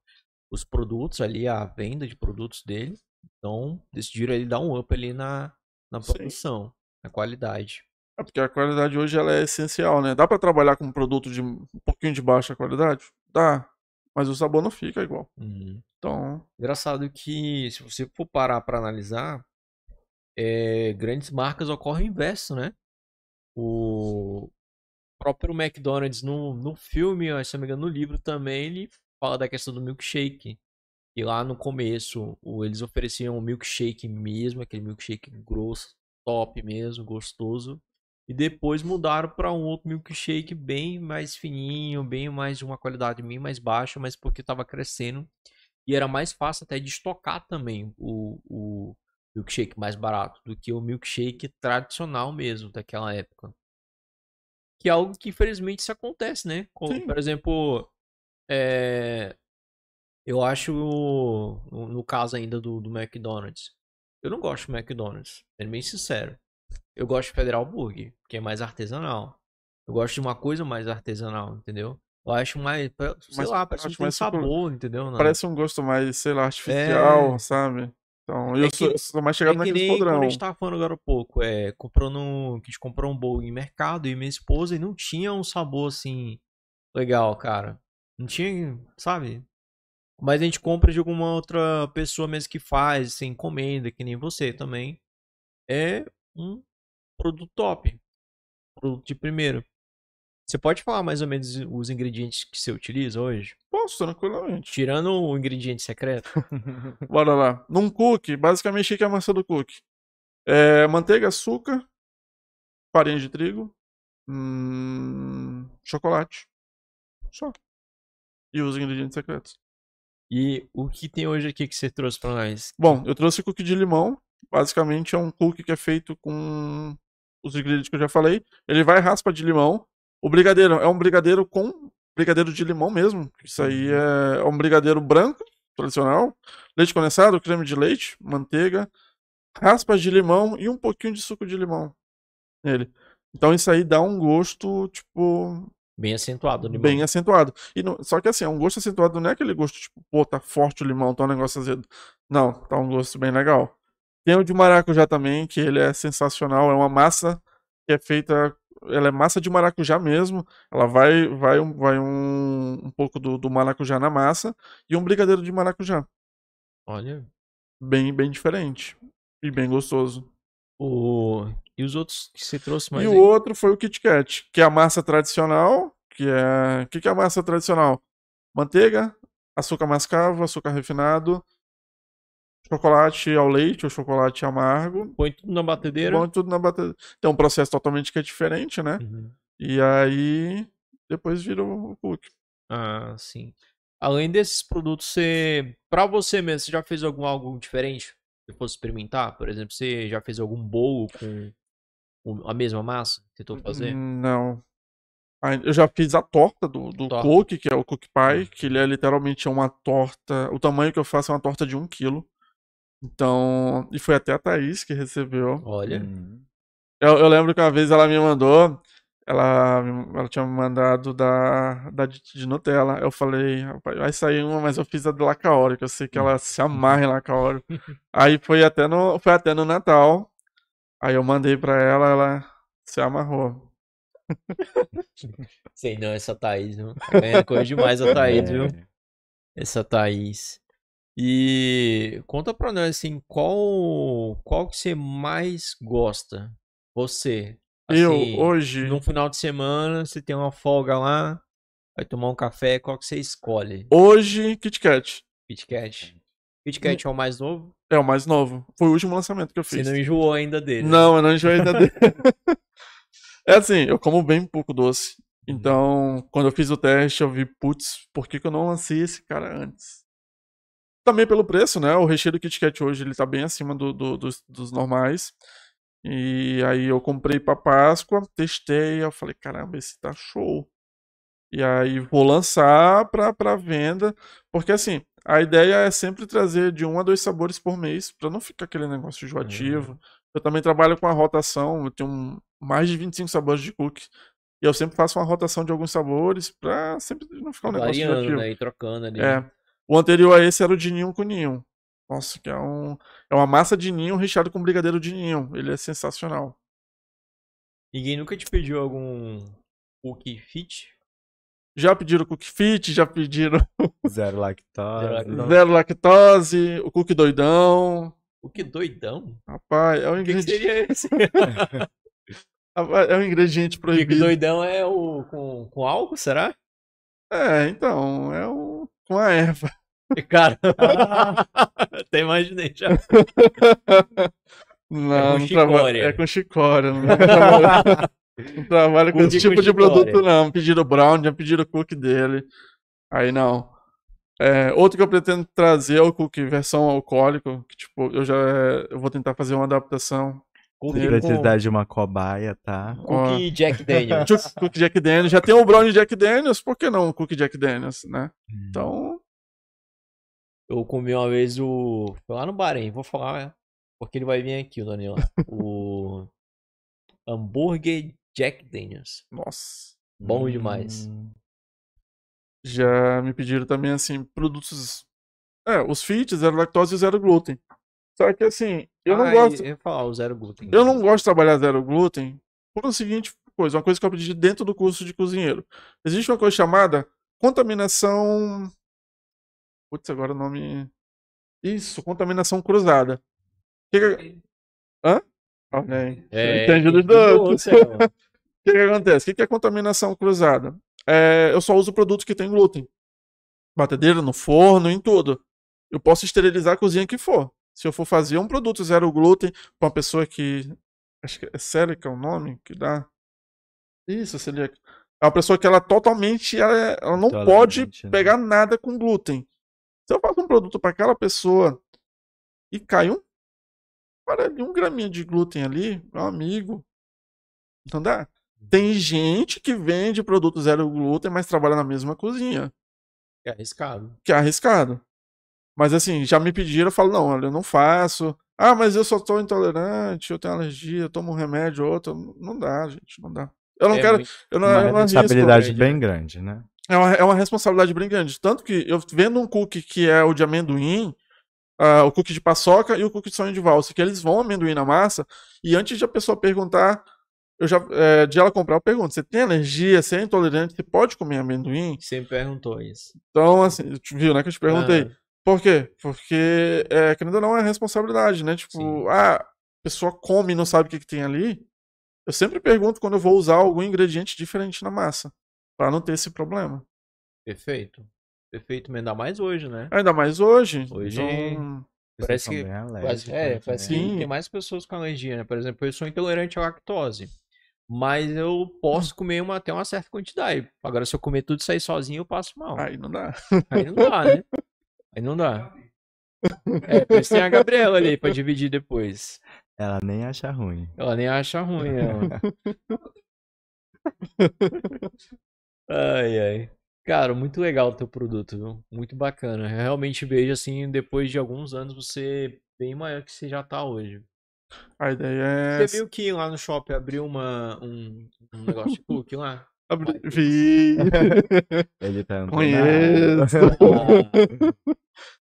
os produtos ali, a venda de produtos dele. Então, decidiram ele dar um up ali na, na Sim. produção, na qualidade. É porque a qualidade hoje ela é essencial, né? Dá pra trabalhar com um produto de um pouquinho de baixa qualidade? Dá. Mas o sabor não fica igual. Uhum. Então, Engraçado que, se você for parar para analisar, é, grandes marcas ocorrem o inverso, né? O próprio McDonald's no, no filme, se não me engano, no livro também, ele fala da questão do milkshake. E lá no começo, o- eles ofereciam um milkshake mesmo, aquele milkshake grosso, top mesmo, gostoso. E depois mudaram para um outro milkshake bem mais fininho, bem mais de uma qualidade bem mais baixa, mas porque estava crescendo. E era mais fácil até de estocar também o, o milkshake mais barato do que o milkshake tradicional mesmo daquela época. Que é algo que infelizmente isso acontece, né? Com- Sim. por exemplo, é, eu acho, no, no caso ainda do, do McDonald's, eu não gosto do McDonald's, sendo bem sincero. Eu gosto de Federal Burger, que é mais artesanal. Eu gosto de uma coisa mais artesanal, entendeu? Eu acho mais, sei Mais- lá, parece mais suculento. sabor, entendeu? Não. parece um gosto mais, sei lá, artificial, É. sabe? Então, É eu que- sou, sou mais É chegado que naquele nem quando a gente tava falando agora há pouco, é, comprando, um- que a gente comprou um bolo em mercado e minha esposa e não tinha um sabor assim legal, cara. Não tinha, sabe? Mas a gente compra de alguma outra pessoa mesmo que faz, sem encomenda, que nem você também. É um produto top. Produto de primeiro. Você pode falar mais ou menos os ingredientes que você utiliza hoje? Posso, tranquilamente. Tirando o ingrediente secreto. Bora lá. Num cookie, basicamente, o que é a massa do cookie? É manteiga, açúcar, farinha de trigo, hum, chocolate. Só. E os ingredientes secretos. E o que tem hoje aqui que você trouxe pra nós? Bom, eu trouxe cookie de limão. Basicamente é um cookie que é feito com os ingredientes que eu já falei. Ele vai raspa de limão. O brigadeiro é um brigadeiro com brigadeiro de limão mesmo. Isso aí é um brigadeiro branco, tradicional. Leite condensado, creme de leite, manteiga, raspas de limão e um pouquinho de suco de limão nele. Então isso aí dá um gosto, tipo, Bem acentuado limão. bem acentuado. E não- só que assim, é um gosto acentuado não é aquele gosto tipo, pô, tá forte o limão, tá um negócio azedo. Não, tá um gosto bem legal. Tem o de maracujá também, que ele é sensacional, é uma massa que é feita, ela é massa de maracujá mesmo. Ela vai vai um, vai um, um pouco do, do maracujá na massa e um brigadeiro de maracujá, Olha. bem bem diferente e bem gostoso. O... E os outros que você trouxe mais e aí? o outro foi o Kit Kat, que é a massa tradicional, que é... O que, que é a massa tradicional? Manteiga, açúcar mascavo, açúcar refinado, chocolate ao leite ou chocolate amargo. Põe tudo na batedeira. Bom, tudo na bateria. Tem um processo totalmente que é diferente, né? Uhum. E aí depois vira o cookie. Ah, sim. Além desses produtos, você. Pra você mesmo, você já fez algum algo diferente? Se fosse experimentar? Por exemplo, você já fez algum bolo com a mesma massa? Tentou fazer? Não. Ai, Eu já fiz a torta do, do Torta. cookie, que é o cookie pie, que ele é literalmente uma torta. O tamanho que eu faço é uma torta de um quilo. Então. E foi até a Thaís que recebeu. Olha. Hum. Eu, eu lembro que uma vez ela me mandou. Ela, ela tinha me mandado da, da de, de Nutella. Eu falei, rapaz, vai sair uma, mas eu fiz a de Lacaori, que eu sei que ela se amarra em Lacaori. Aí foi até no, foi até no Natal. Aí eu mandei pra ela, ela se amarrou. Sei não, essa Thaís, viu? Tá ganhando coisa demais a Thaís, viu? É. Essa Thaís. E conta pra nós, assim, qual, qual que você mais gosta? Você. Eu, Assim, hoje, Num final de semana, você tem uma folga lá, vai tomar um café, qual que você escolhe? hoje, Kit Kat. Kit Kat. Kit Kat é o mais novo? É o mais novo. Foi o último lançamento que eu Você fiz. não enjoou ainda dele. né? Não, eu não enjoei ainda dele. É assim, eu como bem pouco doce. Uhum. Então, quando eu fiz o teste, eu vi, putz, por que, que eu não lancei esse cara antes? Também pelo preço, né? O recheio do Kit Kat hoje ele tá bem acima do- do- dos, dos normais. E aí eu comprei pra Páscoa, testei, eu falei, caramba, esse tá show. E aí vou lançar pra, pra venda. Porque assim, a ideia é sempre trazer de um a dois sabores por mês, pra não ficar aquele negócio enjoativo. Eu também trabalho com a rotação, eu tenho mais de 25 sabores de cookies. E eu sempre faço uma rotação de alguns sabores pra sempre não ficar um negócio Variando, enjoativo. né? E trocando ali. É. O anterior a esse era o de ninho com ninho. Nossa, que é um é uma massa de ninho recheado com brigadeiro de ninho. Ele é sensacional. Ninguém nunca te pediu algum cookie fit? Já pediram cookie fit, já pediram Zero lactose. Zero lactose. o cookie doidão. Cookie doidão? Rapaz, é um O que, que ingrediente, seria esse? é um ingrediente Cookie proibido. doidão é o com, com álcool, será? É, então, é o com a erva. Cara, até imaginei já. Não, com não chicória. É com chicória. Não, trabalha- não trabalha com esse tipo de produto, não. Pediram brown, já pediram cookie dele. Aí não. É, outro que eu pretendo trazer é o cookie versão alcoólico, que tipo, eu já eu vou tentar fazer uma adaptação. Cookie, de uma cobaia, tá? cookie Jack Daniels. Cookie Jack Daniels, já tem o brownie Jack Daniels, por que não o cookie Jack Daniels, né? Então, Eu comi uma vez o. Foi lá no Bahrein, vou falar, né? porque ele vai vir aqui, o Daniel. O hambúrguer Jack Daniels. nossa. Bom demais. Hum, Já me pediram também, assim, produtos. É, os fit, zero lactose e zero glúten. Só que assim, eu não Ah, gosto. Eu ia falar o zero glúten. Eu não gosto de trabalhar zero glúten por o seguinte coisa, uma coisa que eu aprendi dentro do curso de cozinheiro. Existe uma coisa chamada contaminação. Putz, agora o nome. Isso, contaminação cruzada. Que que... Hã? Olha aí. É, Entende dos dois. O que, que acontece? O que, que é contaminação cruzada? É, eu só uso produtos que tem glúten. Batedeira, no forno, em tudo. Eu posso esterilizar a cozinha que for. Se eu for fazer um produto zero glúten pra uma pessoa que. Acho que é celiac é o nome que dá. Isso, celíaca. É uma pessoa que ela totalmente. Ela, é- ela não pode Intolerante, né? pegar nada com glúten. Se eu faço um produto pra aquela pessoa e cai um. Para um graminha de glúten ali, meu amigo. Não dá. Tem gente que vende produto zero glúten, mas trabalha na mesma cozinha, É arriscado. que é arriscado. Mas assim, já me pediram, eu falo, não, olha, eu não faço. Ah, mas eu só tô intolerante, eu tenho alergia, eu tomo um remédio ou outro. Não dá, gente, não dá. Eu não É quero, muito- eu não, Uma eu não responsabilidade grande, bem grande, né? É uma, é uma responsabilidade bem grande. Tanto que eu vendo um cookie que é o de amendoim, ah, o cookie de paçoca e o cookie de sonho de valsa, que eles vão amendoim na massa, e antes de a pessoa perguntar, eu já, é, de ela comprar, eu pergunto: você tem alergia, você é intolerante, você pode comer amendoim? Me perguntou isso. Então, assim, viu, né, que eu te perguntei. Ah, Por quê? Porque, é, querendo ou não, é responsabilidade, né? Tipo, Sim. ah, a pessoa come e não sabe o que, que tem ali. Eu sempre pergunto quando eu vou usar algum ingrediente diferente na massa, pra não ter esse problema. perfeito. Perfeito, mas ainda mais hoje, né? Ainda mais hoje. Hoje- Então, Parece que- alérgicos, é, parece? Sim. que tem mais pessoas com alergia, né? Por exemplo, eu sou intolerante à lactose. Mas eu posso comer uma, até uma certa quantidade. Agora, se eu comer tudo e sair sozinho, eu passo mal. aí não dá. Aí não dá, né? Aí não dá. É, por isso tem a Gabriela ali pra dividir depois. Ela nem acha ruim. Ela nem acha ruim, ela. Ai, ai. Cara, muito legal o teu produto, viu? Muito bacana. Eu realmente vejo, assim, depois de alguns anos, você bem maior que você já tá hoje. A ideia é. Você viu que lá no shopping abriu uma, um, um negócio de cookie lá? Abri- Vi. Ele tá antenado. Conheço.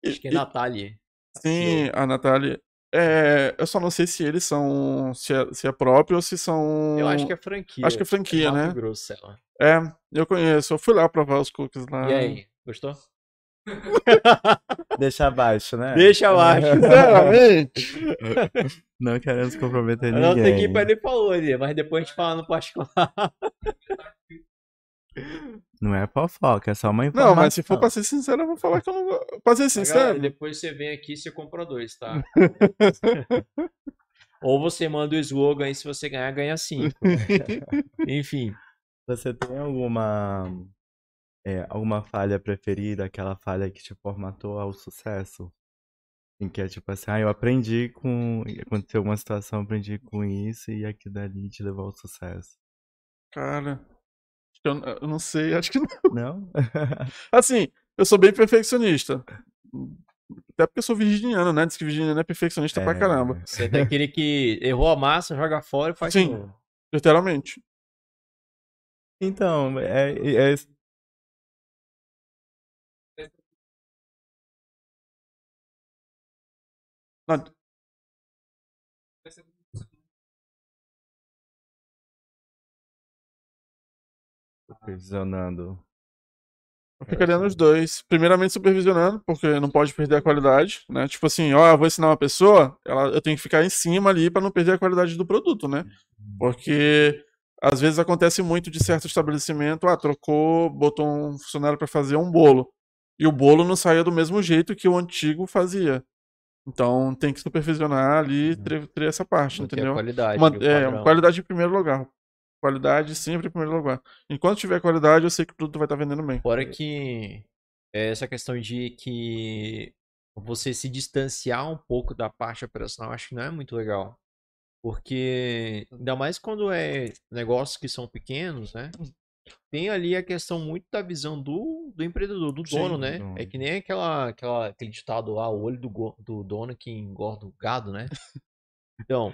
Ah, acho que é E- Natália. Sim, a Natália. É, eu só não sei se eles são. Se é, se é próprio ou se são. Eu acho que é franquia. Acho que é franquia, Mato né? Grosso, ela. É, eu conheço. Eu fui lá provar os cookies lá. E aí, gostou? Deixa abaixo, né? Deixa abaixo. Sinceramente. Não queremos comprometer A nossa ninguém. equipe ali falou ali, mas depois a gente fala no particular. Não é fofoca, é só uma informação. Não, mas se for pra ser sincero, eu vou falar que eu não. Pra ser Mas, galera, sincero. depois você vem aqui e você compra dois, tá? Ou você manda o slogan e se você ganhar, ganha cinco. Enfim. Você tem alguma é, alguma falha preferida, aquela falha que te formatou ao sucesso? Em que é tipo assim, ah, eu aprendi com. Aconteceu uma situação, eu aprendi com isso e aquilo dali te levou ao sucesso. Cara, Eu, eu não sei, acho que não. Não? Assim, eu sou bem perfeccionista. Até porque eu sou virginiano, né? Diz que virginiano é perfeccionista pra caramba. Você é daquele que errou a massa, joga fora e faz Sim. novo. Literalmente. Então, é, é, Não, supervisionando. Eu ficaria nos dois. Primeiramente supervisionando, porque não pode perder a qualidade, né? Tipo assim, ó, eu vou ensinar uma pessoa, ela, eu tenho que ficar em cima ali pra não perder a qualidade do produto, né? Porque às vezes acontece muito de certo estabelecimento, ah, trocou, botou um funcionário pra fazer um bolo. E o bolo não saía do mesmo jeito que o antigo fazia. Então tem que supervisionar ali, ter, ter essa parte, Manter a entendeu? qualidade. Uma- é, qualidade em primeiro lugar. Qualidade sempre em primeiro lugar. Enquanto tiver qualidade, eu sei que o produto vai estar vendendo bem. Fora que é essa questão de que você se distanciar um pouco da parte operacional, acho que não é muito legal. Porque, ainda mais quando é negócios que são pequenos, né? Tem ali a questão muito da visão do, do empreendedor, do Sim, dono, do né? dono. É que nem aquela, aquela, aquele ditado lá, o olho do, do dono que engorda o gado, né? Então,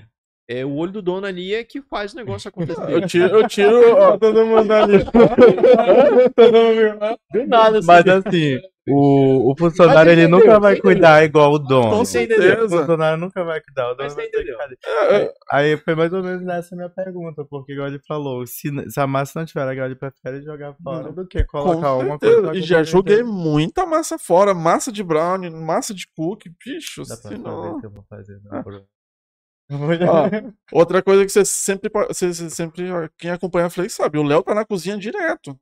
é, o olho do dono ali é que faz o negócio acontecer. Eu tiro, eu tiro, ó, todo mundo ali. Do nada, assim. Mas assim, o, o funcionário Mas ele entendeu, nunca vai cuidar igual o dono. Com Você certeza. O funcionário nunca vai cuidar, o dono vai ter que entendeu. fazer. É, é, Aí foi mais ou menos nessa minha pergunta, porque igual ele falou, se, se a massa não tiver legal, ele prefere jogar fora Não. do que colocar uma coisa. pra E já joguei muita massa fora. Massa de brownie, massa de cookie. Bicho, Dá pra assim, não. fazer que eu vou fazer, Ah. não, bro. Ó, Outra coisa que você sempre, você, você sempre, quem acompanha a Flake sabe, o Léo tá na cozinha direto.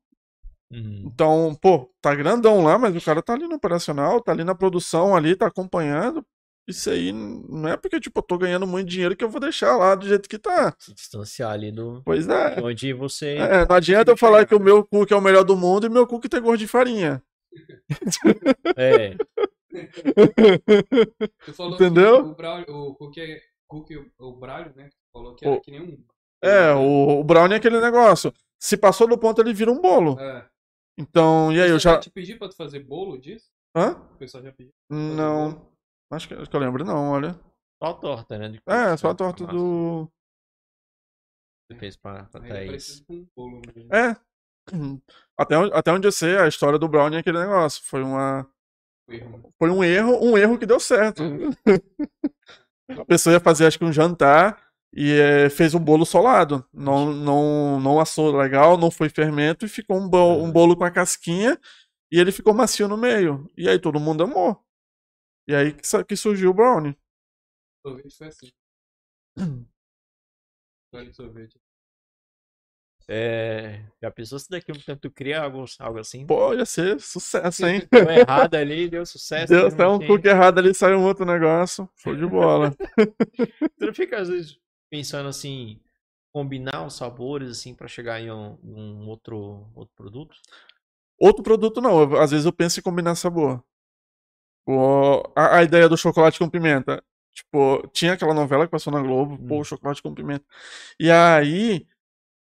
Uhum. Então, pô, tá grandão lá, mas o cara tá ali no operacional, tá ali na produção ali, tá acompanhando. Isso aí não é porque, tipo, eu tô ganhando muito dinheiro que eu vou deixar lá do jeito que tá. Se distanciar ali do Pois é. de onde você. É, não adianta eu falar que o meu cookie é o melhor do mundo e meu cookie tem gosto de farinha. É. Você falou Entendeu? que o Braulio, o cookie, é- cookie o Braulio, né? Falou que era O- que nem um. É, o, o brownie é aquele negócio. Se passou do ponto, ele vira um bolo. É. Então, e aí, eu já. te pedi pra tu fazer bolo disso? Hã? O pessoal já pediu. Não. Acho que, acho que eu lembro, não, olha. Só a torta, né? de É, só a né? torta do. que Você fez pra, pra Aí é Thaís. com um bolo mesmo. É. Até, onde- até onde eu sei, a história do brownie é aquele negócio. Foi uma. Foi um erro, um erro que deu certo. A pessoa ia fazer, acho que um jantar e eh, fez um bolo solado. Não, não, não assou legal, não foi fermento e ficou um, bo- um bolo com a casquinha e ele ficou macio no meio. E aí todo mundo amou. E aí que, que surgiu o brownie. Sorvete foi assim. O sorvete. É, já pensou se daqui a um tempo tu cria algo, algo assim? Pô, ia ser sucesso, hein? Deu errado ali, deu sucesso. Mesmo tá um assim. cookie errado ali, sai um outro negócio. Show de bola. Tu não fica às vezes pensando assim, combinar os sabores assim pra chegar em um, um outro, outro produto? Outro produto não, às vezes eu penso em combinar sabor. O- a, a ideia do chocolate com pimenta. Tipo, tinha aquela novela que passou na Globo, pô, Hum. chocolate com pimenta. E aí,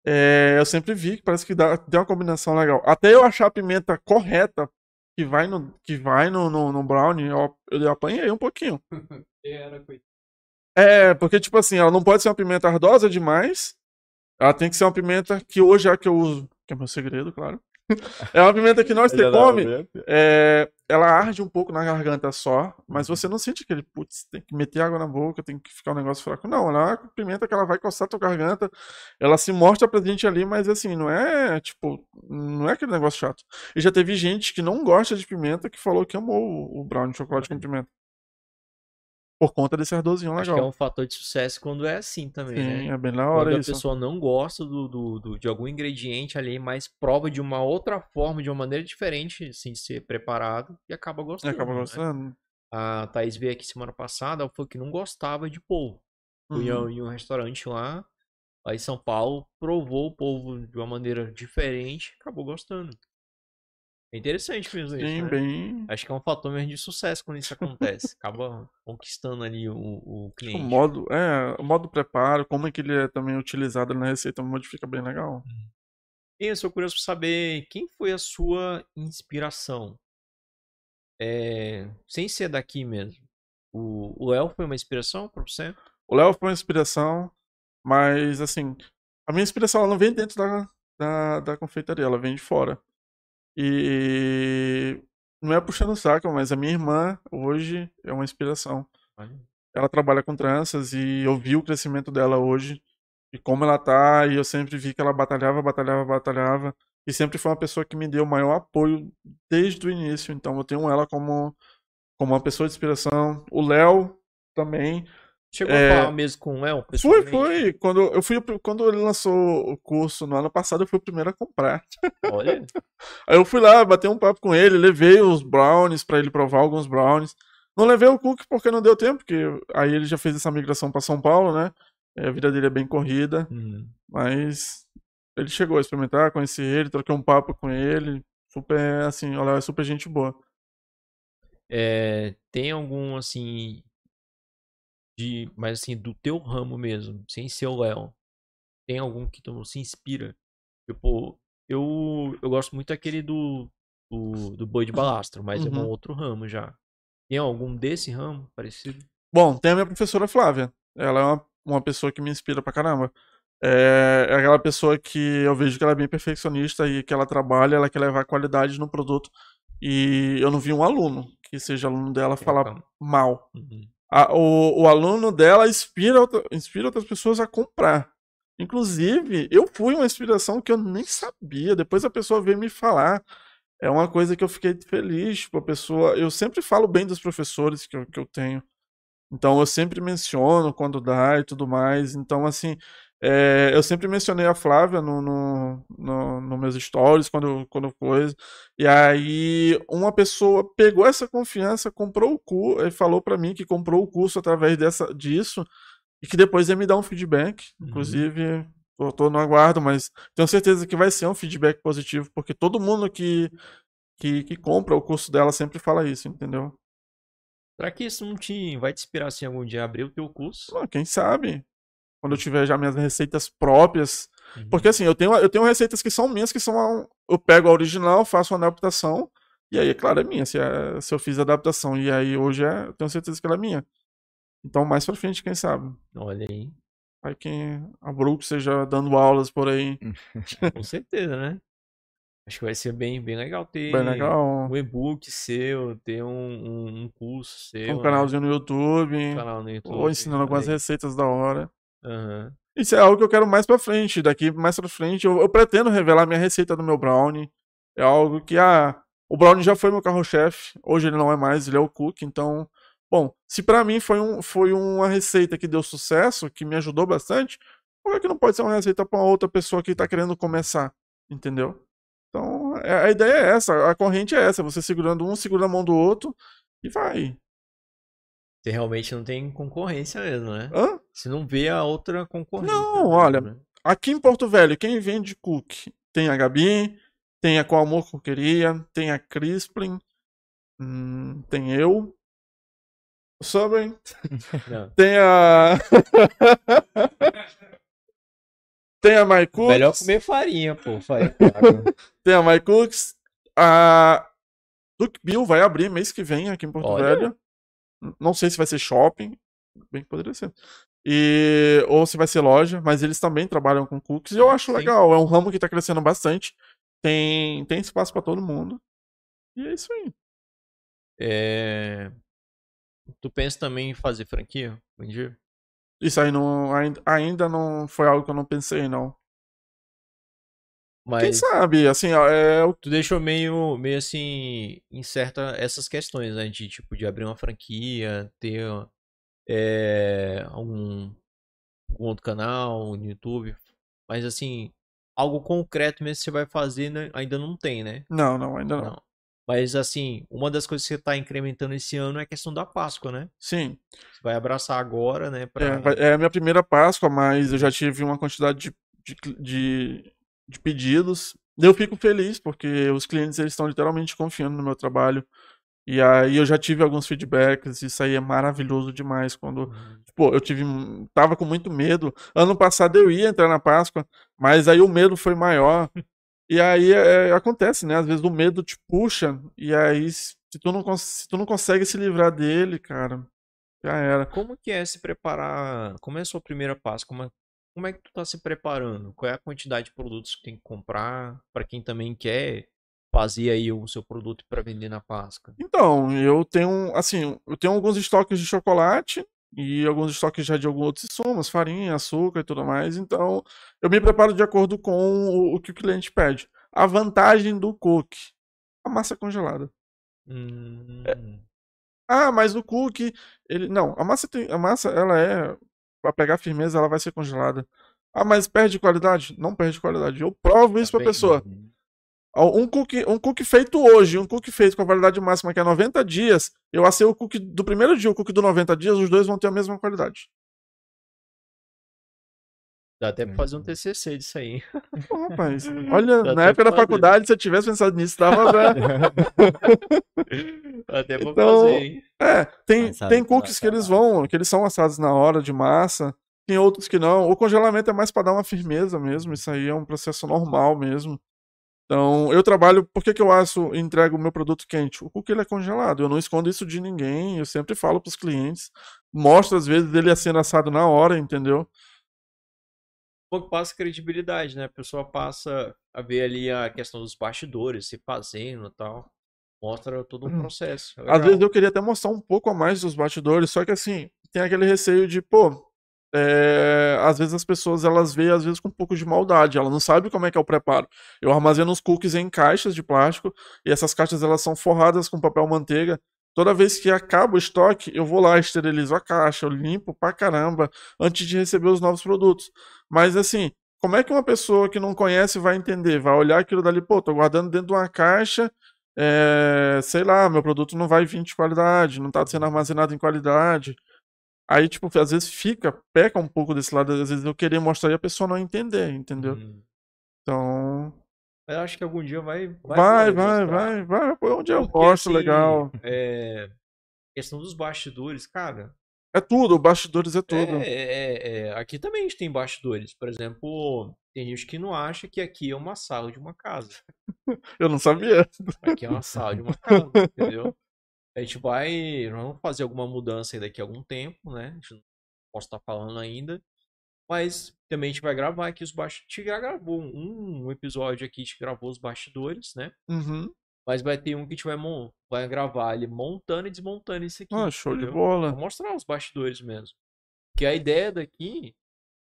é, eu sempre vi que parece que dá, deu uma combinação legal. Até eu achar a pimenta correta, que vai no, que vai no, no, no brownie, eu, eu apanhei um pouquinho. Era coitado. É, porque, tipo assim, ela não pode ser uma pimenta ardosa demais. Ela tem que ser uma pimenta que hoje é a que eu uso, que é meu segredo, claro. É uma pimenta que nós você come, é, ela arde um pouco na garganta só, mas você não sente aquele, putz, tem que meter água na boca, tem que ficar um negócio fraco. Não, ela é uma pimenta que ela vai coçar tua garganta, ela se mostra presente ali, mas assim, não é, tipo, não é aquele negócio chato. E já teve gente que não gosta de pimenta que falou que amou o, brownie de chocolate com pimenta. Por conta desse ardozinho Acho que é legal. um fator de sucesso quando é assim também, Sim, né? é bem na Quando hora a isso. pessoa não gosta do, do- do- de algum ingrediente ali, mas prova de uma outra forma, de uma maneira diferente, assim, de ser preparado e acaba gostando. acaba né? gostando. A Thaís veio aqui semana passada, ela falou que não gostava de polvo. Fui Uhum. em um restaurante lá, lá em São Paulo, provou o polvo de uma maneira diferente, acabou gostando. É interessante mesmo isso, Sim, né? bem. Acho que é um fator mesmo de sucesso quando isso acontece. Acaba conquistando ali o, o O cliente. modo, é, o modo preparo, como é que ele é também utilizado na receita, modifica bem legal. E eu sou curioso para saber quem foi a sua inspiração. É, sem ser daqui mesmo. O o Léo foi uma inspiração para você? O Léo foi uma inspiração, mas assim, a minha inspiração ela não vem dentro da, da, da confeitaria, ela vem de fora. E não é puxando o saco, mas a minha irmã hoje é uma inspiração. Ela trabalha com tranças e eu vi o crescimento dela hoje e como ela tá, e eu sempre vi que ela batalhava, batalhava, batalhava. E sempre foi uma pessoa que me deu o maior apoio desde o início. Então eu tenho ela como, como uma pessoa de inspiração. O Léo também. Chegou É, a falar mesmo com o Léo? Foi, foi. Quando eu fui, quando ele lançou o curso no ano passado, eu fui o primeiro a comprar. Olha, Aí eu fui lá, bati um papo com ele, levei os brownies pra ele provar alguns brownies. Não levei o cookie porque não deu tempo, porque aí ele já fez essa migração pra São Paulo, né? É, A vida dele é bem corrida, hum, mas ele chegou a experimentar, conheci ele, troquei um papo com ele. Super, assim, olha, é super gente boa. é, tem algum assim de, mas assim do teu ramo mesmo, sem ser o Léo. Tem algum que tu se inspira? Tipo, eu eu gosto muito daquele do do, do boi de balastro, mas é um Uhum. outro ramo já. Tem algum desse ramo parecido? Bom, tem a minha professora Flávia. Ela é uma, uma pessoa que me inspira pra caramba. É, é aquela pessoa que eu vejo que ela é bem perfeccionista e que ela trabalha, ela quer levar qualidade no produto. E eu não vi um aluno que seja aluno dela falar mal. Uhum. A- o, o aluno dela inspira, inspira outras pessoas a comprar. Inclusive, eu fui uma inspiração que eu nem sabia. Depois a pessoa veio me falar. É uma coisa que eu fiquei feliz. Tipo, a pessoa. Eu sempre falo bem dos professores que eu, que eu tenho. Então eu sempre menciono quando dá e tudo mais. Então, assim, é, eu sempre mencionei a Flávia no, no, no, no meus stories, quando, quando coisa. E aí uma pessoa pegou essa confiança, comprou o curso, falou pra mim que comprou o curso através dessa, disso, e que depois ia me dar um feedback. Uhum. Inclusive, eu tô no aguardo, mas tenho certeza que vai ser um feedback positivo, porque todo mundo que, que, que compra o curso dela sempre fala isso, entendeu? Será que isso não te vai te inspirar assim algum dia a abrir o teu curso? Ah, quem sabe? Quando eu tiver já minhas receitas próprias. Uhum. Porque assim, eu tenho, eu tenho receitas que são minhas, que são. eu pego a original, faço uma adaptação, e aí, é claro, é minha. Se, é- se eu fiz a adaptação e aí hoje é, eu tenho certeza que ela é minha. Então, mais pra frente, quem sabe? Olha aí, Aí quem. A Brook seja dando aulas por aí. com certeza, né? Acho que vai ser bem, bem legal ter Bem legal. um e-book seu, ter um, um, um curso seu, Um né? canalzinho no YouTube. Um canal no YouTube. Ou ensinando algumas receitas da hora. Aham. Isso é algo que eu quero mais pra frente. Daqui mais pra frente, eu, eu pretendo revelar minha receita do meu brownie. É algo que, ah, o brownie já foi meu carro-chefe. Hoje ele não é mais, ele é o cookie. Então, bom, se pra mim foi, um, foi uma receita que deu sucesso, que me ajudou bastante, por que que não pode ser uma receita pra outra pessoa que tá querendo começar? Entendeu? Então, é- a ideia é essa, a corrente é essa, você segurando um, segura a mão do outro e vai. Você realmente não tem concorrência mesmo, né? Hã? Você não vê a outra concorrência. Não, né? olha, Aqui em Porto Velho, quem vende cookie? Tem a Gabi, tem a Com Amor Coqueria, tem a Crisplin, hum, tem eu. Não. Tem a. tem a My Cooks. Melhor comer farinha, pô. Farinha. Tem a My Cooks. A Duke Bill vai abrir mês que vem aqui em Porto Olha. Velho. Não sei se vai ser shopping. Bem que poderia ser. E, ou se vai ser loja, mas eles também trabalham com cookies. E eu acho Sim. legal. É um ramo que tá crescendo bastante. Tem, tem espaço pra todo mundo. E é isso aí. É... Tu pensa também em fazer franquia um dia? Isso aí não, ainda, ainda não foi algo que eu não pensei, não. Quem Mas sabe, assim, é, tu deixou meio, meio assim, incerta essas questões, né? De tipo, de abrir uma franquia, ter é, um, um outro canal no YouTube. Mas assim, algo concreto mesmo que você vai fazer né, ainda não tem, né? não, não, ainda não. Não. Mas assim, uma das coisas que você tá incrementando esse ano é a questão da Páscoa, né? Sim, Você vai abraçar agora, né? Pra... é, é a minha primeira Páscoa, mas eu já tive uma quantidade de, de, de, de pedidos. Eu fico feliz, porque os clientes eles estão literalmente confiando no meu trabalho. E aí eu já tive alguns feedbacks, isso aí é maravilhoso demais. Quando, Uhum. pô, eu tive, tava com muito medo. Ano passado eu ia entrar na Páscoa, mas aí o medo foi maior. E aí é, acontece, né? Às vezes o medo te puxa, e aí se tu não, se tu não consegue se livrar dele, cara, já era. Como que é se preparar? Como é a sua primeira passo? Como é, como é que tu tá se preparando? Qual é a quantidade de produtos que tem que comprar? Para quem também quer fazer aí o seu produto para vender na Páscoa. Então, eu tenho, assim, eu tenho alguns estoques de chocolate e alguns estoques já de alguns outros insumos, farinha, açúcar e tudo mais. Então, eu me preparo de acordo com o, que o cliente pede. A vantagem do cookie, a massa congelada. Hum, Ah, mas o cookie, ele não, a massa tem, a massa ela é para pegar firmeza, ela vai ser congelada. Ah, mas perde qualidade? Não perde qualidade. Eu provo isso Tá pra bem, pessoa. Ó, Um cookie, um cookie feito hoje, um cookie feito com a validade máxima que é 90 dias, eu assei o cookie do primeiro dia, o cookie do 90 dias, os dois vão ter a mesma qualidade. Dá até pra fazer um TCC disso aí. Pô, rapaz, olha, Dá na época da fazer. faculdade, se eu tivesse pensado nisso, dava pra... Dá até pra Então, fazer, hein? É, tem, tem cookies que eles vão, que eles são assados na hora de massa, tem outros que não. O congelamento é mais para dar uma firmeza mesmo, isso aí é um processo normal mesmo. Então, eu trabalho, por que que eu asso e entrego o meu produto quente? O cookie ele é congelado, eu não escondo isso de ninguém, eu sempre falo pros clientes, mostro às vezes ele sendo assado na hora, entendeu? Pouco passa credibilidade, né? A pessoa passa a ver ali a questão dos bastidores, se fazendo e tal. Mostra todo um processo. É Às vezes eu queria até mostrar um pouco a mais dos bastidores, só que assim, tem aquele receio de, pô, é, às vezes as pessoas elas veem às vezes com um pouco de maldade, ela não sabe como é que é o preparo. Eu armazeno os cookies em caixas de plástico e essas caixas elas são forradas com papel manteiga. Toda vez que acaba o estoque, eu vou lá, esterilizo a caixa, eu limpo pra caramba antes de receber os novos produtos. Mas assim, como é que uma pessoa que não conhece vai entender? Vai olhar aquilo dali, pô, tô guardando dentro de uma caixa, é, sei lá, meu produto não vai vir de qualidade, não tá sendo armazenado em qualidade. Aí, tipo, às vezes fica, peca um pouco desse lado, às vezes eu querer mostrar e a pessoa não entender, entendeu? Hum. Então, eu acho que algum dia vai. vai, vai, mostrar. vai, vai, pô, onde eu Porque, posto, assim, legal. É... Questão dos bastidores, cara. É tudo, bastidores é tudo. É, é, é, aqui também a gente tem bastidores. Por exemplo, tem gente que não acha que aqui é uma sala de uma casa. Eu não sabia. Aqui é uma sala de uma casa, entendeu? A gente vai. Nós vamos fazer alguma mudança aí daqui a algum tempo, né? A gente não posso estar falando ainda. Mas também a gente vai gravar aqui os bastidores. A gente já gravou um, um episódio aqui, a gente gravou os bastidores, né? Uhum. Mas vai ter um que a gente vai, mon- vai gravar ele montando e desmontando isso aqui. Ah, show de entendeu? bola. Vou mostrar os bastidores mesmo. Que a ideia daqui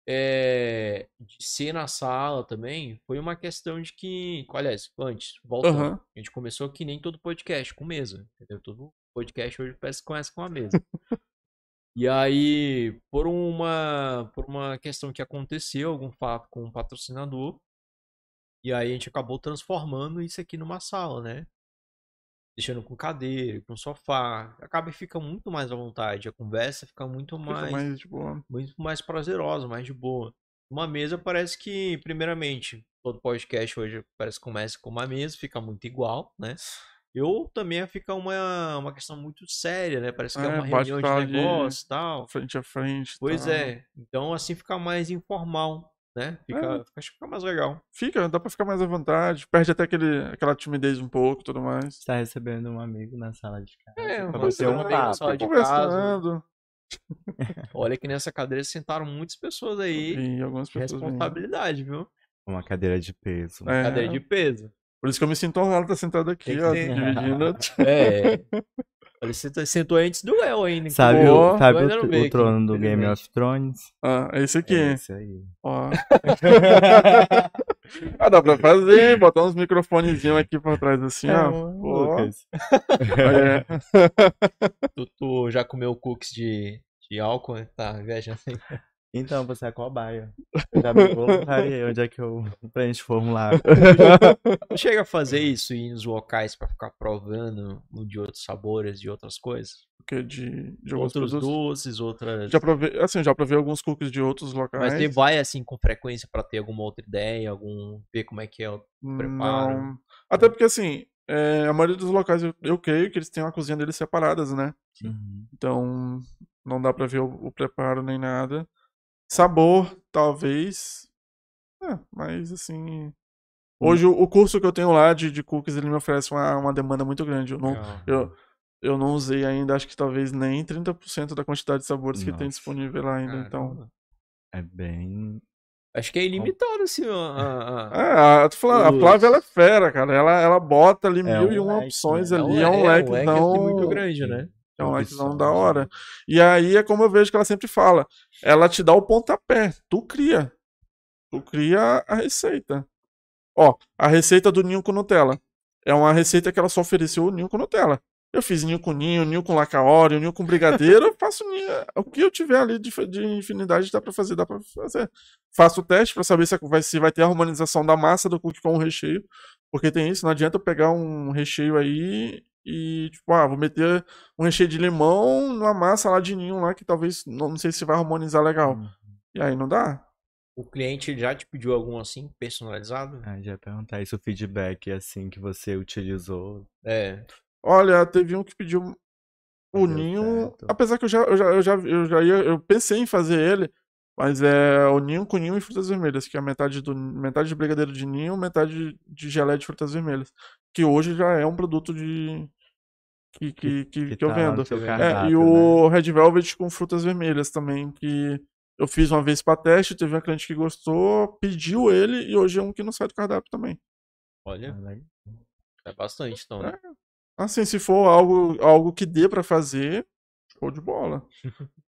é de ser na sala também foi uma questão de que, aliás, antes, voltando, Aham. a gente começou que nem todo podcast com mesa, entendeu? Todo podcast hoje parece que começa com a mesa. E aí, por uma por uma questão que aconteceu, algum fato com um patrocinador, e aí a gente acabou transformando isso aqui numa sala, né? Deixando com cadeira, com sofá. Acaba e fica muito mais à vontade. A conversa fica muito Fica mais, mais de boa. muito mais prazerosa, mais de boa. Uma mesa parece que, primeiramente, todo podcast hoje parece que começa com uma mesa, fica muito igual, né? Eu também fica uma, uma questão muito séria, né? Parece que é É, uma reunião de negócio e tal. Frente a frente. Pois tal. é. Então, assim fica mais informal, né? Fica, É. acho que fica mais legal. Fica, dá pra ficar mais à vontade. Perde até aquele, aquela timidez um pouco e tudo mais. Está recebendo um amigo na sala de casa. É, pra você um um amigo na papo. sala de Conversando. Olha que nessa cadeira sentaram muitas pessoas aí. E algumas pessoas. Responsabilidade, viu? Uma cadeira de peso. É. Cadeira de peso. Por isso que eu me sinto honrado de estar sentado aqui, ó, dividindo. É. Tá- sentou antes do El ainda. Sabe, Boa. o, sabe o, o aqui, trono do Game of Thrones? Ah, é esse aqui. É esse aí. Ó. Ah, dá pra fazer, botar uns microfonezinhos aqui por trás assim, ó. Pô, Lucas. é. Tu, tu já comeu cookies de, de álcool, né? Tá viajando aí. Então, você é cobaia. Eu já me voluntariei onde é que eu preencho formulário. Chega a fazer isso e ir nos locais pra ficar provando um de outros sabores, de outras coisas? Porque de, de Outros doces, outras. Já provei, assim, já provei alguns cookies de outros locais. Mas você vai assim com frequência pra ter alguma outra ideia, algum. ver como é que é o preparo? Não. Até porque, assim, é, a maioria dos locais eu, eu creio que eles têm uma cozinha deles separadas, né? Uhum. Então, não dá pra ver o, o preparo nem nada. Sabor, talvez. É, mas assim. Hoje, o o curso que eu tenho lá de, de cookies, ele me oferece uma, uma demanda muito grande. Eu não, eu, eu não usei ainda, acho que talvez nem 30% da quantidade de sabores que tem Nossa. disponível lá ainda. Então, Caramba. É bem. Acho que é ilimitado, assim, a- É, a, tô falando, a Flávia ela é fera, cara. Ela, ela bota ali É mil um e uma leque, opções né? ali. É um leque, assim, não. muito grande, né? É um opções, lequezão da hora. E aí é como eu vejo que ela sempre fala. Ela te dá o pontapé. Tu cria. Tu cria a receita. Ó, a receita do ninho com Nutella. É uma receita que ela só ofereceu o ninho com Nutella. Eu fiz ninho com ninho, ninho com lacaório, ninho com brigadeiro, eu faço ninho. O que eu tiver ali de, de infinidade dá pra fazer, dá pra fazer. Faço o teste pra saber se vai, se vai ter a harmonização da massa do cookie com o recheio. Porque tem isso, não adianta eu pegar um recheio aí e, tipo, ah, vou meter um recheio de limão numa massa lá de ninho lá que talvez, não, não sei se vai harmonizar legal. Hum. E aí não dá. O cliente já te pediu algum assim, personalizado? Ah, já ia perguntar isso, o feedback assim que você utilizou. É. Olha, teve um que pediu o Deu ninho, certo. apesar que eu já, eu já, eu já, eu já ia, eu pensei em fazer ele, mas é o ninho com ninho e frutas vermelhas, que é metade do metade de brigadeiro de ninho, metade de geleia de frutas vermelhas, que hoje já é um produto de que que, que, que eu tá vendo. É, É, cardápio, e né? o Red Velvet com frutas vermelhas também, que eu fiz uma vez pra teste, teve uma cliente que gostou, pediu ele e hoje é um que não sai do cardápio também. Olha, Ah, é bastante, então. né? Assim, se for algo, algo que dê pra fazer, show de bola.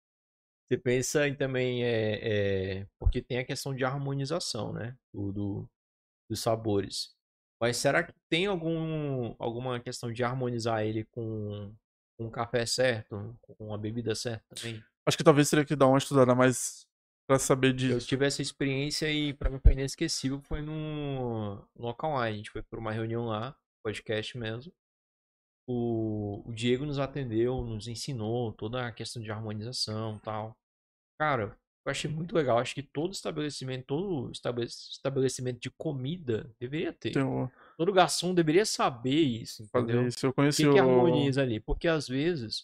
Você pensa em também, é, é, porque tem a questão de harmonização, né? Do, do- dos sabores. Mas será que tem algum, alguma questão de harmonizar ele com, com o café certo? Com a bebida certa também? Acho que talvez teria que dar uma estudada mais pra saber Eu disso. tive essa experiência e pra mim foi inesquecível. Foi no, no local online. A gente foi pra uma reunião lá, podcast mesmo. O, o Diego nos atendeu, nos ensinou toda a questão de harmonização e tal. Cara, eu achei muito legal. Acho que todo estabelecimento, todo estabele- estabelecimento de comida deveria ter. Tem o- Todo garçom deveria saber isso, entendeu? isso. Eu O conheci que, que o. harmoniza ali? Porque às vezes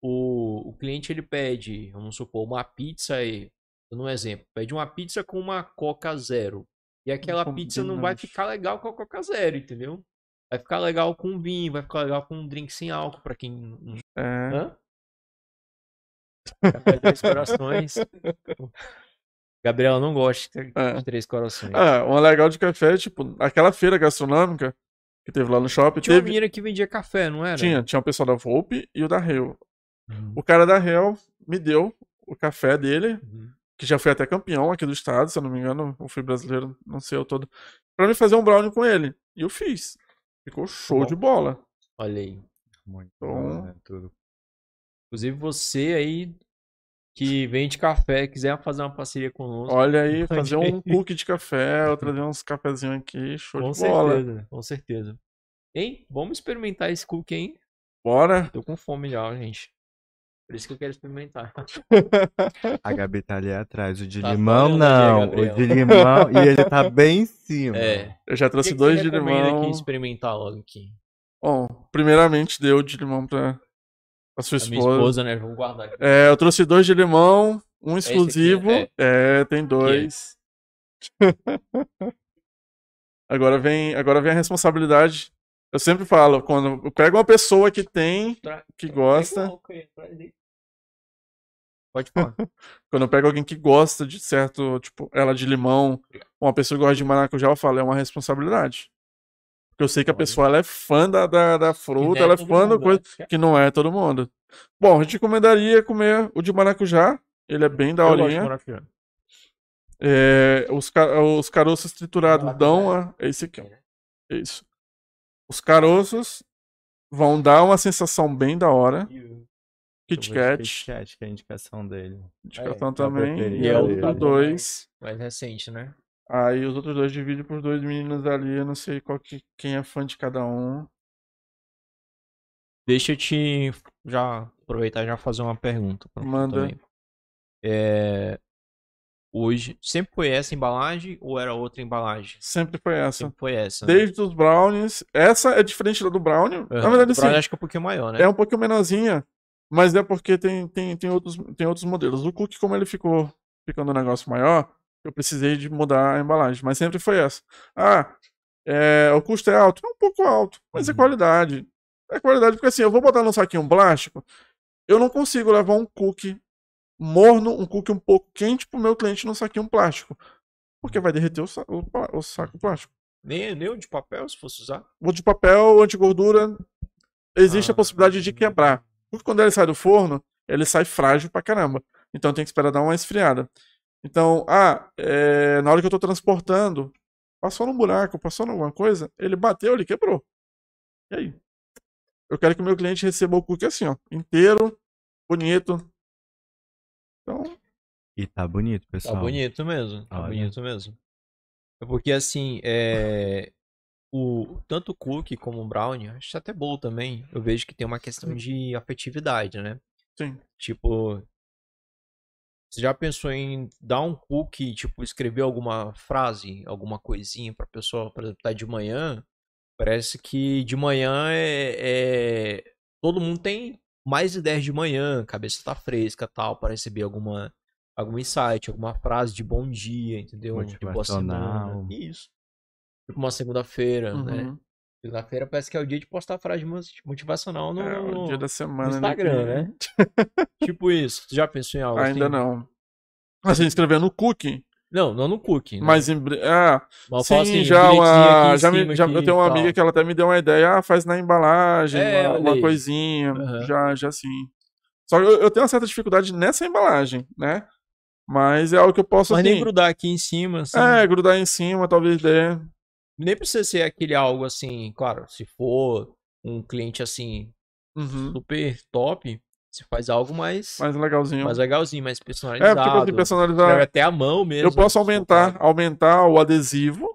o, o cliente ele pede, vamos supor, uma pizza aí, dando um exemplo, pede uma pizza com uma Coca Zero. E aquela pizza não vai ficar legal com a Coca Zero, entendeu? Vai ficar legal com vinho, vai ficar legal com um drink sem álcool, pra quem. não- É. Hã? Café Três Corações. Gabriela não gosta de É. Três Corações. Ah, uma legal de café, tipo, aquela feira gastronômica que teve lá no shopping, Tinha uma teve. menina que vendia café, não era? Tinha, tinha o pessoal da Volpe e o da Rio. Uhum. O cara da Rio me deu o café dele, Uhum. que já foi até campeão aqui do estado, se eu não me engano, ou fui brasileiro, não sei eu todo, pra me fazer um brownie com ele. E eu fiz. Ficou show Bom. de bola. Olha aí. Muito Então- bom, né? Tudo. Inclusive você aí que vende café, quiser fazer uma parceria conosco. Olha aí, fazer um cookie de café, eu trazer uns cafezinhos aqui, show com de bola. certeza, com certeza. Hein? Vamos experimentar esse cookie, hein? Bora. Tô com fome já, gente. Por isso que eu quero experimentar. A Gabi tá ali atrás. O de Tá limão, não. Gabriel. O de limão. e ele tá bem em cima. É. Eu já que trouxe que você dois de recomenda limão. aqui experimentar logo aqui? Bom, primeiramente deu de limão pra, pra sua A minha esposa. esposa, né? Vamos guardar aqui. É, eu trouxe dois de limão, um aqui, exclusivo. é. É, tem dois. agora vem, agora vem a responsabilidade. Eu sempre falo, quando eu pego uma pessoa que tem, que gosta. Pode falar. quando eu pego alguém que gosta de certo, tipo, ela de limão, uma pessoa que gosta de maracujá, eu falo, é uma responsabilidade. Porque eu sei que a pessoa ela é fã da, da, da fruta, não ela é fã da coisa. né? que não é todo mundo. Bom, a gente recomendaria comer o de maracujá. Ele é bem daorinha. maracujá. É, os, os caroços triturados Maracujá. dão a. É esse aqui, ó. É isso. Os caroços vão dar uma sensação bem da hora. O- Kit Kat, Kit Kat, que é a indicação dele. indicação É, é o também. E é dele. outros dois. Mais recente, né? Aí os outros dois dividem por dois meninos ali. Eu não sei qual que, quem é fã de cada um. Deixa eu te já aproveitar e já fazer uma pergunta. Manda. É, hoje, sempre foi essa embalagem ou era outra embalagem? Sempre foi essa. Sempre foi essa. né? Desde os brownies. Essa é diferente da do brownie. Na Aham. verdade, sim. acho que é um pouquinho maior, né? É um pouquinho menorzinha, mas é porque tem, tem, tem, outros, tem outros modelos. O cookie, como ele ficou ficando um negócio maior, eu precisei de mudar a embalagem, mas sempre foi essa. Ah, É, o custo é alto? É um pouco alto, mas é Uhum. qualidade. É qualidade, porque assim, eu vou botar num saquinho plástico, eu não consigo levar um cookie morno, um cookie um pouco quente pro meu cliente num saquinho plástico. Porque vai derreter o, sa- o o saco plástico. Nem, nem o de papel, se fosse usar. O de papel, antigordura, existe Ah. a possibilidade de quebrar. Porque quando ele sai do forno, ele sai frágil pra caramba. Então tem que esperar dar uma esfriada. Então, ah, é, na hora que eu tô transportando, passou num buraco, passou em alguma coisa, ele bateu, ele quebrou. E aí? Eu quero que o meu cliente receba o cookie assim, ó, inteiro, bonito. Então, E tá bonito, Tá pessoal. bonito mesmo. Tá Olha. bonito mesmo. É porque assim, é. O, tanto o cookie como o brownie, acho até bom também. Eu vejo que tem uma questão de afetividade, né? sim. Tipo, você já pensou em dar um cookie, tipo, escrever alguma frase, alguma coisinha pra pessoa, por exemplo, tá de manhã? Parece que de manhã é, é- todo mundo tem mais ideias de manhã, cabeça tá fresca, tal, para receber alguma algum insight, alguma frase de bom dia, entendeu? De boa semana. Motivacional. Isso. Tipo uma segunda-feira, né? Uhum. Segunda-feira parece que é o dia de postar frase moti- motivacional no, É o dia da semana. Instagram, né? cliente. Tipo isso. Já pensou em algo Ainda assim? não. Assim, escrevendo no cookie, Não, não no cookie. Né? mas em ah, Sim, assim, já uma. Já me- já- eu tenho uma amiga que ela até me deu uma ideia, ah, faz na embalagem, É, uma, uma coisinha. Aham. Já, já sim. Só que eu, eu tenho uma certa dificuldade nessa embalagem, né? Mas é algo que eu posso Mas assim. nem grudar aqui em cima, assim. É, grudar em cima, talvez dê. Nem precisa ser aquele algo assim, claro, se for um cliente assim, Uhum. super top, você faz algo mais, Mais legalzinho. mais legalzinho, mais é, personalizado. porque tipo assim, personalizar. até a mão mesmo. Eu posso aumentar, aumentar o adesivo.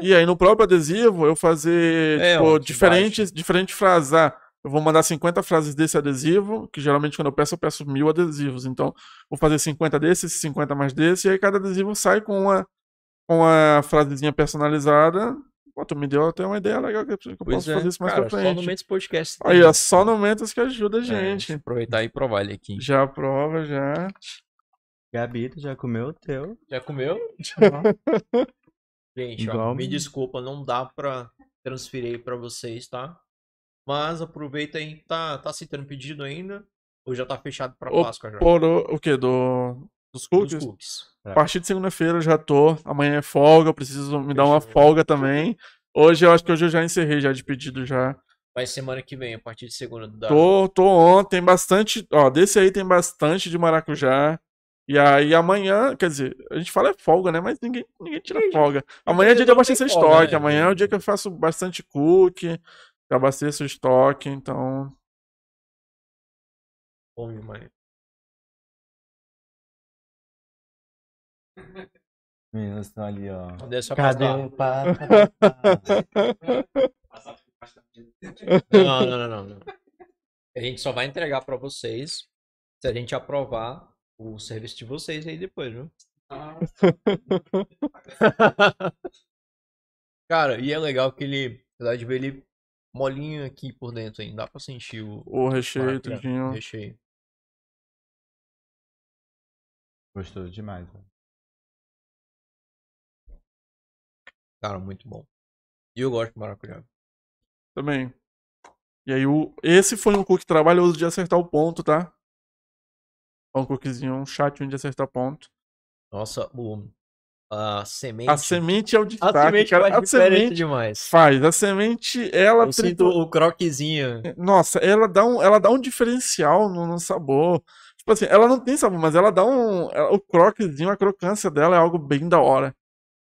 E aí no próprio adesivo eu fazer É, tipo, diferentes. Ah, eu vou mandar 50 frases desse adesivo, que geralmente quando eu peço, eu peço mil adesivos. Então, vou fazer 50 desses, 50 mais desse, e aí cada adesivo sai com uma, com uma frasezinha personalizada. Pô, tu me deu até uma ideia legal que eu que eu Pois posso é, fazer isso mais cara, pra só no frente. Mendes Podcast. Aí, ó, só no Mentos que ajuda a É, gente. eu aproveitar e provar ele aqui. Já prova, já. Gabi, tu já comeu o teu? Já comeu? Gente, ó, Igual me desculpa, não dá pra transferir pra vocês, tá? Mas aproveita aí, tá, tá aceitando pedido ainda? Ou já tá fechado pra Páscoa já? Por o, o quê? Do, dos Dos cookies? cookies. A partir de segunda-feira eu já tô. Amanhã é folga, eu preciso me dar uma folga também. Hoje eu acho que hoje eu já encerrei já de pedido já. Vai semana que vem, a partir de segunda. Dá. Tô, tô ontem, tem bastante. Ó, desse aí tem bastante de maracujá. E aí amanhã, quer dizer, a gente fala é folga, né? Mas ninguém, ninguém tira folga. Amanhã é dia de abastecer estoque. né? Amanhã é o dia que eu faço bastante cookie, eu abasteço o estoque, então. Bom demais. Meninos estão ali, ó. Deixa eu Cadê o papo? Não, não, não, não. A gente só vai entregar pra vocês se a gente aprovar o serviço de vocês aí depois, viu? Cara, e é legal que ele, apesar de ver ele molinho aqui por dentro ainda, dá pra sentir o O recheio, tudinho. o recheio. Gostoso demais, velho. Cara, muito bom. E eu gosto de maracujá. Também. E aí, o... esse foi um cookie trabalhoso de acertar o ponto, tá? Um cookiezinho, um chatinho de acertar ponto. Nossa, o, a semente. A semente é o a destaque, semente cara. faz A semente demais. faz. A semente, ela Eu o croquezinho. Nossa, ela dá um, ela dá um diferencial no, no sabor. Tipo assim, ela não tem sabor, mas ela dá um. ela- o croquezinho, a crocância dela é algo bem da hora.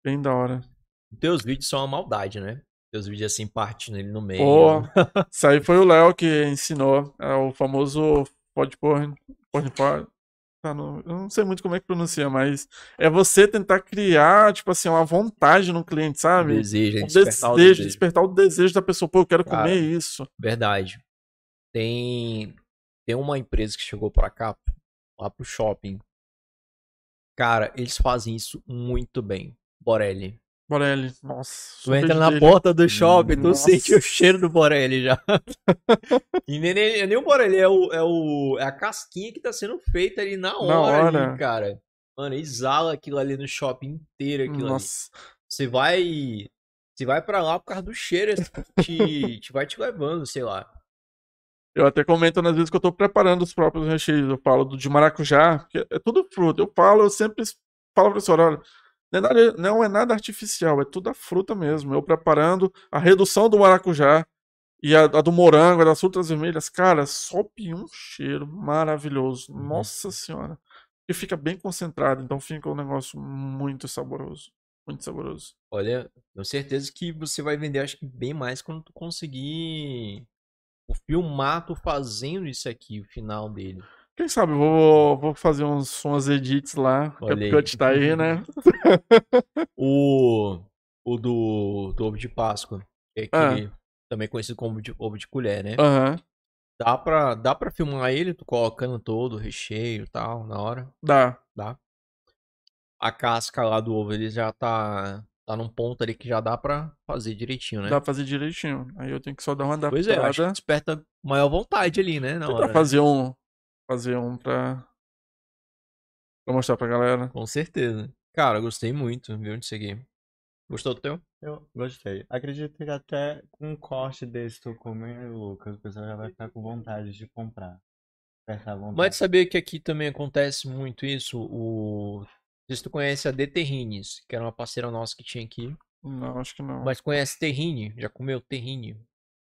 Bem da hora. Teus vídeos são uma maldade, né? Teus vídeos assim, partindo ele no meio. Pô, isso aí foi o Léo que ensinou. É o famoso pode pôr. Pode pôr. Tá no- eu não sei muito como é que pronuncia, mas é você tentar criar, tipo assim, uma vontade no cliente, sabe? Desejo, Um despertar o desejo, desejo. despertar o desejo da pessoa. Pô, eu quero Cara. comer isso. Verdade. Tem tem uma empresa que chegou pra cá, lá pro shopping. Cara, eles fazem isso muito bem. Borelli. Borelli, nossa. Tu entra na dele. porta do shopping, tu Nossa. sente o cheiro do Borelli já. e nem, nem, nem o Borelli, é, o, é, o, é a casquinha que tá sendo feita ali na hora, hora. ali, cara. Mano, exala aquilo ali no shopping inteiro, aquilo ali. Nossa. Você vai. Você vai pra lá por causa do cheiro, te, te vai te levando, sei lá. Eu até comento nas vezes que eu tô preparando os próprios recheios. Eu falo do de maracujá, porque é tudo fruta. Eu falo, eu sempre falo pra senhora, olha, não é, nada, não é nada artificial, é tudo a fruta mesmo. Eu preparando a redução do maracujá e a, a do morango, a das frutas vermelhas, cara, sobe um cheiro maravilhoso. Uhum. Nossa senhora. E fica bem concentrado, então fica um negócio muito saboroso. Muito saboroso. Olha, tenho certeza que você vai vender, acho que bem mais quando tu conseguir o filmar tu fazendo isso aqui, o final dele. Quem sabe vou, vou fazer uns, umas edits lá. Que Olha é aí. porque tá aí, né? O, o do, do ovo de Páscoa, que é Ah. aquele, também conhecido como ovo de, ovo de colher, né? Aham. Dá pra, dá pra filmar ele, tu colocando todo o recheio e tal, na hora, Dá. dá. A casca lá do ovo, ele já tá, tá num ponto ali que já dá pra fazer direitinho, né? Dá pra fazer direitinho. Aí eu tenho que só dar uma adaptada. Pois é, acho que desperta maior vontade ali, né? Na Dá hora, pra fazer um. Fazer um pra. Pra mostrar pra galera. Com certeza. Cara, eu gostei muito, viu, disso aqui. Gostou do teu? Eu gostei. Acredito que até com um corte desse tu comer, Lucas, o pessoal já vai ficar com vontade de comprar. Vontade. Mas saber que aqui também acontece muito isso, o... Não sei se tu conhece a The Terrines, que era uma parceira nossa que tinha aqui. Não, acho que não. Mas conhece Terrine? Já comeu Terrine?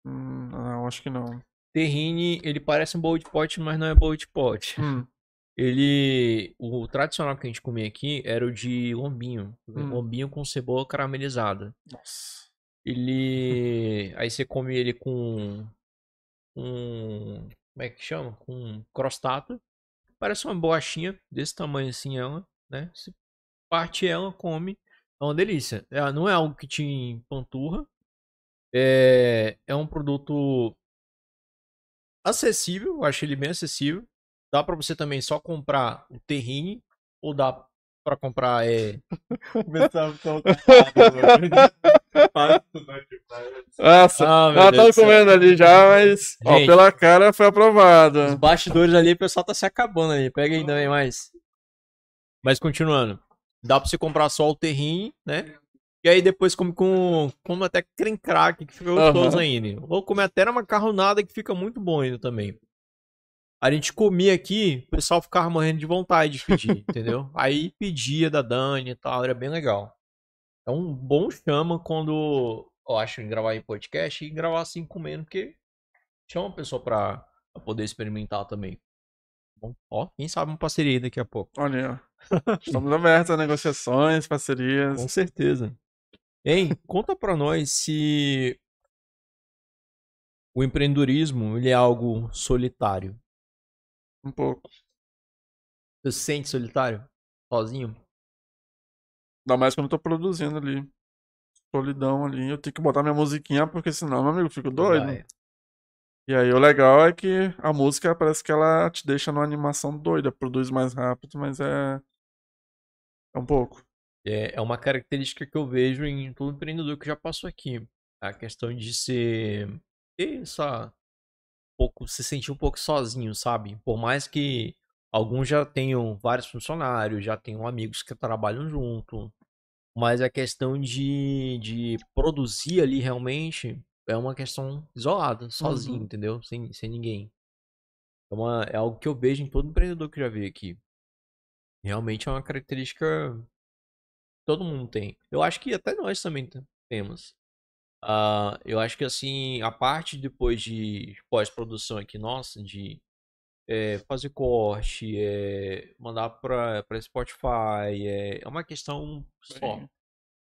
Hum, Não, acho que não. Terrine, ele parece um bowl de pote, mas não é bowl de pote. Hum, Ele... O tradicional que a gente comia aqui era o de lombinho. Hum. Lombinho com cebola caramelizada. nossa. Ele. Aí você come ele com. Com. Como é que chama? Com crostato. Parece uma bolachinha desse tamanho assim, ela, né? Você parte ela, come. É uma delícia. É, não é algo que te empanturra. É, é um produto acessível. Eu acho ele bem acessível. Dá pra você também só comprar o terrine. Ou dá pra comprar é, O pessoal ficou ocupado, Nossa, Ah, ela Deus céu. comendo ali já, mas. Ó, Gente. pela cara foi aprovado. Os bastidores ali, o pessoal tá se acabando ali. Pega aí também mais. Mas continuando. Dá pra você comprar só o terrine, né? E aí depois come com. Come até creme crack, que fica gostoso Aham. ainda. Ou come até na macarronada, que fica muito bom ainda também. A gente comia aqui, o pessoal ficava morrendo de vontade de pedir, entendeu? Aí pedia da Dani e tal, era bem legal. É um bom chama quando eu acho em gravar em podcast e gravar assim comendo, porque chama a pessoa pra, pra poder experimentar também. Bom, ó, quem sabe uma parceria aí daqui a pouco. Olha. Estamos abertos a negociações, parcerias. Com certeza. Hein, conta pra nós se o empreendedorismo ele é algo solitário. Um pouco. Você se sente solitário? Sozinho? Ainda mais quando eu tô produzindo ali. Solidão ali. Eu tenho que botar minha musiquinha, porque senão, meu amigo, eu fico doido. Vai. E aí o legal é que a música parece que ela te deixa numa animação doida, produz mais rápido, mas é. É um pouco. É, é uma característica que eu vejo em todo empreendedor que já passou aqui. A questão de ser. ter essa. um pouco, se sentir um pouco sozinho, sabe? Por mais que alguns já tenham vários funcionários, já tenham amigos que trabalham junto. Mas a questão de, de produzir ali realmente é uma questão isolada, sozinho, Uhum. entendeu? Sem, sem ninguém. É, uma, é algo que eu vejo em todo empreendedor que já vi aqui. Realmente é uma característica todo mundo tem. Eu acho que até nós também te- temos. Ah, eu acho que assim, a parte depois de pós-produção aqui, nossa, de eh, fazer corte, eh, mandar pra, pra Spotify, é, é uma questão só, Sim.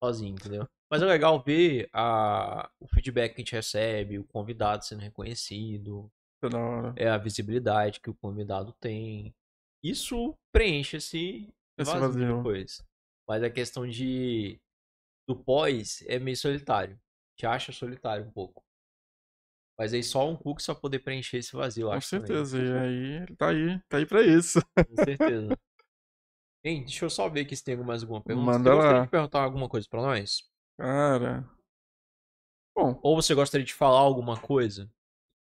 sozinho, entendeu? Mas é legal ver a, o feedback que a gente recebe, o convidado sendo reconhecido, É é a visibilidade que o convidado tem. Isso preenche esse Esse vazio vazio. depois. Mas a questão de do pós é meio solitário. Te acha solitário um pouco. Mas aí só um Cook só poder preencher esse vazio, eu Com acho também. certeza. E aí, ele tá aí. Tá aí pra isso. Com certeza. Hein, deixa eu só ver aqui se tem mais alguma pergunta. Manda você lá. de perguntar alguma coisa pra nós? Cara. Bom, Ou você gostaria de falar alguma coisa?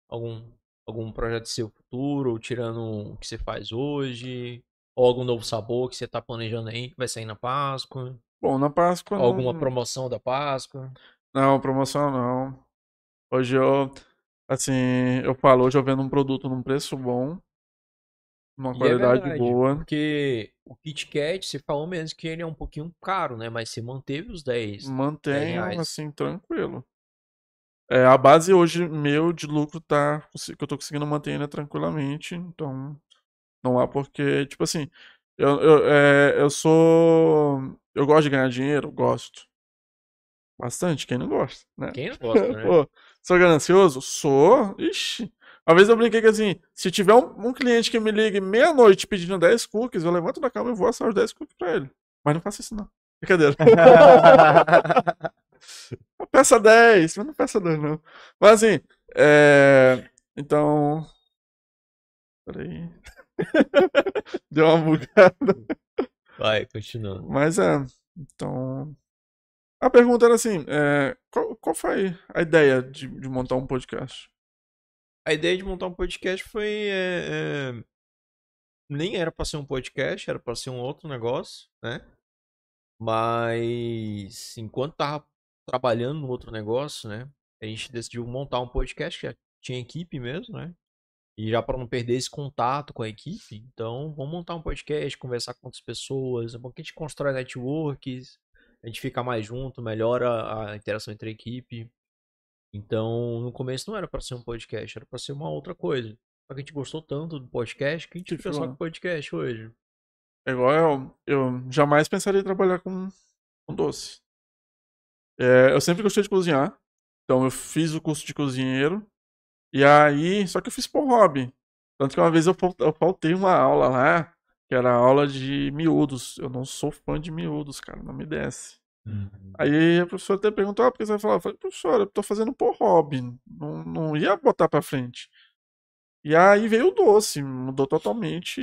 Algum, algum projeto seu futuro, ou tirando o que você faz hoje? Ou algum novo sabor que você tá planejando aí, que vai sair na Páscoa? bom, na Páscoa. Alguma não- promoção da Páscoa? Não, promoção não. Hoje eu, assim, eu falo, hoje eu vendo um produto num preço bom, uma E é qualidade verdade, boa. Porque o Kit Kat, você falou mesmo que ele é um pouquinho caro, né? Mas você manteve os 10. Mantenho, reais. assim, tranquilo. É, a base hoje meu de lucro tá, que eu tô conseguindo manter ainda tranquilamente, então não há porque, tipo assim, eu, eu, é, eu sou, eu gosto de ganhar dinheiro, gosto. Bastante, quem não gosta, né? Quem não gosta, né? Pô, sou ganancioso? Sou. Ixi. Uma vez eu brinquei que assim, se tiver um, um cliente que me ligue meia-noite pedindo 10 cookies, eu levanto da cama e vou assar os 10 cookies pra ele. Mas não faça isso não. Brincadeira. Peça 10, mas não peça 2 não. Mas assim, é... Então... Peraí. Deu uma bugada. Vai, continuando. Mas é, então. A pergunta era assim: é, qual, qual foi a ideia de, de montar um podcast? A ideia de montar um podcast foi. é, é, Nem era pra ser um podcast, era pra ser um outro negócio, né? Mas enquanto tava trabalhando no outro negócio, né? A gente decidiu montar um podcast que já tinha equipe mesmo, né? E já para não perder esse contato com a equipe, então vamos montar um podcast, conversar com outras pessoas, é bom que a gente constrói networks, a gente fica mais junto, melhora a interação entre a equipe. Então, no começo não era pra ser um podcast, era pra ser uma outra coisa. Só que a gente gostou tanto do podcast que a gente fez só com podcast hoje. É igual eu, eu jamais pensaria em trabalhar com, com doce. É, eu sempre gostei de cozinhar, então eu fiz o curso de cozinheiro, e aí, só que eu fiz por hobby. Tanto que uma vez eu, fal- eu faltei uma aula lá, que era aula de miúdos. Eu não sou fã de miúdos, cara, não me desce. Aí a professora até perguntou, ah, por que você vai falar? Eu falei, professora, eu tô fazendo por hobby, não, não ia botar pra frente. E aí veio o doce, mudou totalmente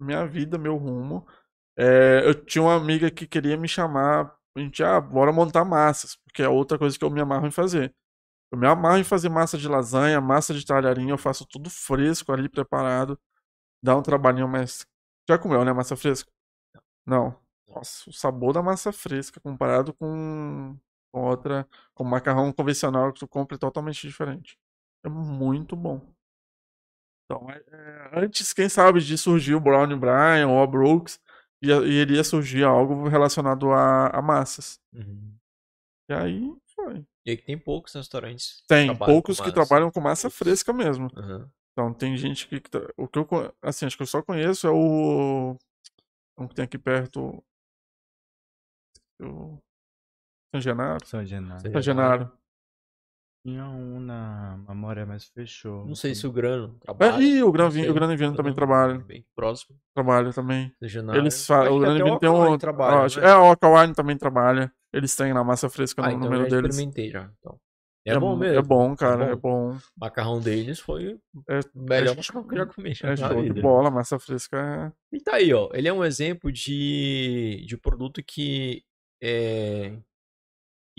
minha vida, meu rumo. É, eu tinha uma amiga que queria me chamar, a gente, ah, bora montar massas, porque é outra coisa que eu me amarro em fazer. Eu me amarro em fazer massa de lasanha, massa de talharinho, eu faço tudo fresco ali, preparado. Dá um trabalhinho, mas. Já comeu, né, massa fresca? Não. Nossa, o sabor da massa fresca comparado com, outra, com macarrão convencional que tu compra é totalmente diferente. É muito bom. Então, é- é, antes, quem sabe, de surgir o Brown Brian ou a Brooks, e iria surgir algo relacionado a, a massas. E aí foi. E aí que tem poucos restaurantes. que Tem com poucos que massa. trabalham com massa fresca mesmo. Aham. Então tem gente que. que O que eu. Assim, acho que eu só conheço é o. Um que tem aqui perto. O. São Genaro. São Genaro. São Genaro. Tinha um na Memória, mas fechou. Não sei se o Grano É, trabalha. e o não Gran, sei. Vin- o Gran Invino também trabalha. Bem próximo. Trabalha também. Eles fa... Acho O que Gran até Invino tem um. Trabalha, eu acho- não é? É, o Alkaline também trabalha. Eles têm na massa fresca no Ah, então número já deles. experimentei já. Então. É, É bom mesmo. É bom, cara. É É bom. O macarrão deles foi É, o melhor é macarrão que eu já comi. é na show de bola. Massa fresca é. E tá aí, ó. Ele é um exemplo de, de produto que é.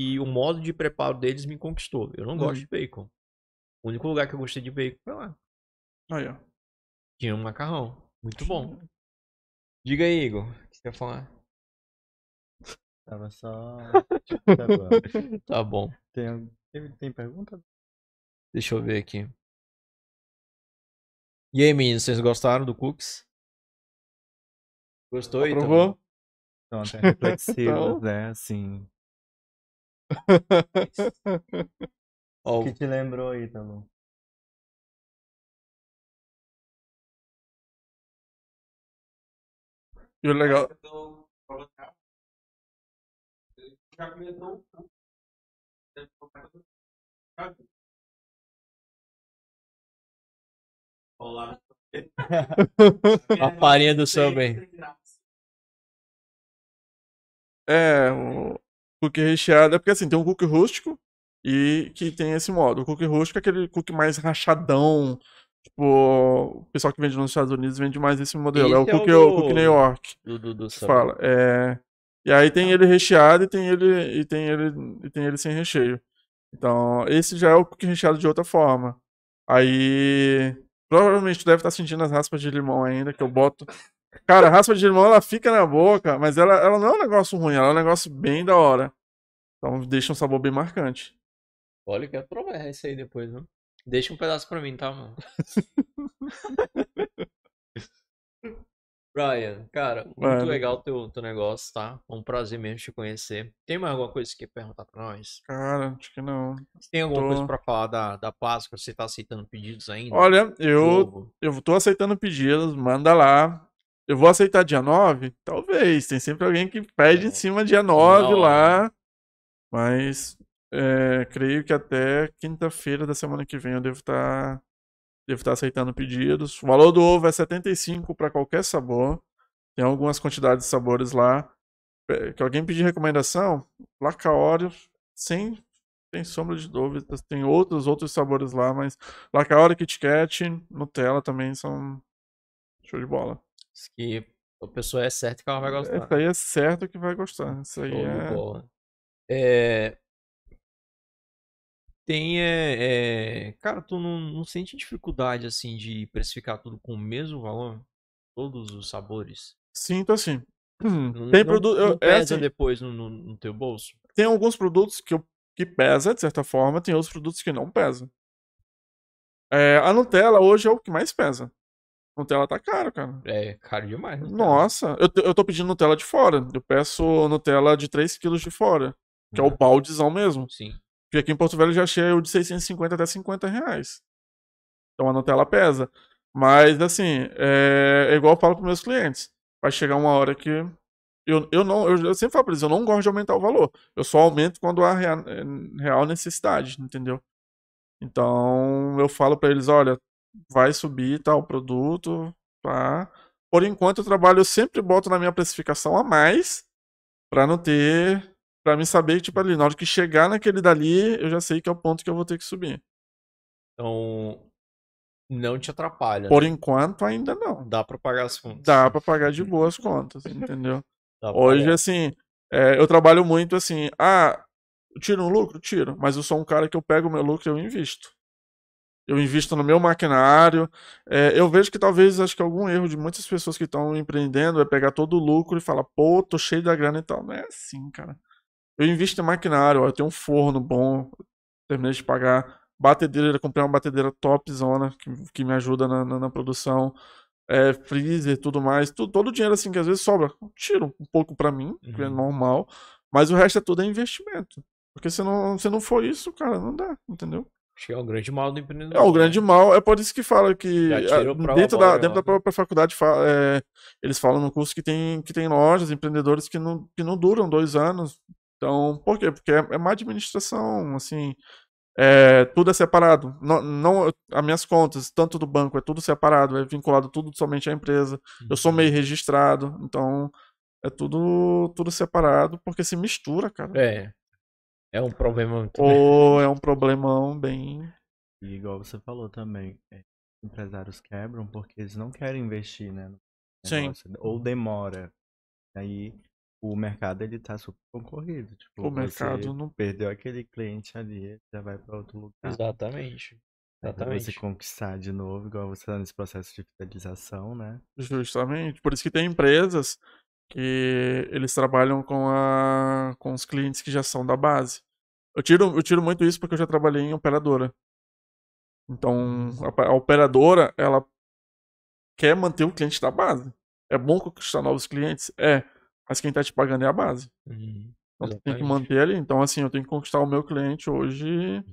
E o modo de preparo deles me conquistou. Eu não gosto Hum. de bacon. O único lugar que eu gostei de bacon foi lá. Aí, ó. Tinha um macarrão. Muito bom. Diga aí, Igor. O que você quer falar? Tava só. Tá bom. tem, tem, tem pergunta? Deixa eu ver aqui. E aí, meninos, vocês gostaram do Cooks? Gostou, então? Aprovou? Não, tem reflexivas, Então. né? Assim. O que te lembrou aí, bom? E o legal. a farinha do samba. É, o cookie recheado é porque assim, tem um cookie rústico e que tem esse modo. O cookie rústico é aquele cookie mais rachadão. Tipo, o pessoal que vende nos Estados Unidos vende mais esse modelo. é o Esse é o cookie, do- o cookie New York. Do, do, do fala. É... E aí tem ele recheado e tem ele, e tem ele, e tem ele sem recheio. Então, esse já é o cookie recheado de outra forma. Aí, provavelmente tu deve estar sentindo as raspas de limão ainda, que eu boto. Cara, a raspa de limão ela fica na boca, mas ela, ela não é um negócio ruim, ela é um negócio bem da hora. Então deixa um sabor bem marcante. Olha, eu quero provar isso aí depois, né? Deixa um pedaço pra mim, tá, mano? Brian, cara, muito Mano. legal o teu, teu negócio, tá? É um prazer mesmo te conhecer. Tem mais alguma coisa que você quer perguntar pra nós? Cara, acho que não. Tem alguma Tô. coisa pra falar da, da Páscoa? Você tá aceitando pedidos ainda? Olha, eu, eu tô aceitando pedidos, manda lá. Eu vou aceitar dia 9? Talvez. Tem sempre alguém que pede em É. cima dia 9 hora. lá. Mas é, creio que até quinta-feira da semana que vem eu devo estar devo estar aceitando pedidos. O valor do ovo é 75 para qualquer sabor. Tem algumas quantidades de sabores lá. É, Que alguém pedir recomendação, placa Oreo, sem, sem sombra de dúvidas. Tem outros outros sabores lá, mas placa Oreo, Kit Kat, Nutella também são show de bola. Que a pessoa é certa que ela vai gostar. Isso aí é certo que vai gostar. Isso aí é. É... Tem, é, é, Cara, tu não, não sente dificuldade, assim, de precificar tudo com o mesmo valor? Todos os sabores? Sinto assim. Não, Tem produto. é pesa assim, depois no, no, no teu bolso? tem alguns produtos que, eu, que pesa, de certa forma, tem outros produtos que não pesam. É, a Nutella hoje é o que mais pesa. Nutella tá caro, cara. É caro demais. cara? Nossa, eu, eu tô pedindo Nutella de fora. Eu peço Nutella de 3 quilos de fora. Que é o baldezão mesmo. Sim. Porque aqui em Porto Velho eu já achei o de 650 até 50 reais. Então a Nutella pesa. Mas, assim, é, é igual eu falo para meus clientes. Vai chegar uma hora que. Eu, eu, não, eu, eu sempre falo pra eles, eu não gosto de aumentar o valor. Eu só aumento quando há rea- é, real necessidade, entendeu? Então eu falo pra eles, olha, vai subir tal produto, tá? Por enquanto eu trabalho, eu sempre boto na minha precificação a mais pra não ter Pra mim saber tipo, ali, na hora que chegar naquele dali, eu já sei que é o ponto que eu vou ter que subir. Então, não te atrapalha. Por né? enquanto, ainda não. Dá pra pagar as contas. Dá pra pagar de boas contas, entendeu? Hoje, pagar. assim, é, eu trabalho muito assim, ah, tiro um lucro? Tiro. Mas eu sou um cara que eu pego o meu lucro e eu invisto. Eu invisto no meu maquinário. É, eu vejo que talvez, acho que algum erro de muitas pessoas que estão empreendendo é pegar todo o lucro e falar, pô, tô cheio da grana e tal. Não é assim, cara. Eu invisto em maquinário, ó, eu tenho um forno bom, terminei de pagar. Batedeira, comprei uma batedeira topzona que, que me ajuda na, na, na produção. É, freezer, tudo mais. Tudo, todo o dinheiro assim que às vezes sobra, tiro um pouco pra mim, que é Uhum. normal. Mas o resto é tudo é investimento. Porque se não, se não for isso, cara, não dá, entendeu? Acho que é o grande mal do empreendedor. É o né? grande mal, é por isso que fala que dentro, da, dentro da ó. própria faculdade fa- é, eles falam no curso que tem, que tem lojas, empreendedores que não, que não duram dois anos. Então, por quê? Porque é, é má administração, assim, é, tudo é separado. Não, não, as minhas contas, tanto do banco, é tudo separado, é vinculado tudo somente à empresa. Eu sou meio registrado, então é tudo, tudo separado, porque se mistura, cara. É. É um problema muito Ou é um problemão bem. E igual você falou também, é, empresários quebram porque eles não querem investir, né? Sim. negócio, Ou demora. Aí o mercado ele tá super concorrido. Tipo, O mercado não- perdeu aquele cliente ali, ele já vai para outro lugar. Exatamente. Pra você Exatamente. conquistar de novo, igual você tá nesse processo de fidelização, né? Justamente. Por isso que tem empresas que eles trabalham com, a, com os clientes que já são da base. Eu tiro, eu tiro muito isso porque eu já trabalhei em operadora. Então, a, a operadora, ela quer manter o cliente da base. É bom conquistar novos clientes? É. Mas quem tá te pagando é a base. Uhum. Então tem que manter ali. Então, assim, eu tenho que conquistar o meu cliente hoje.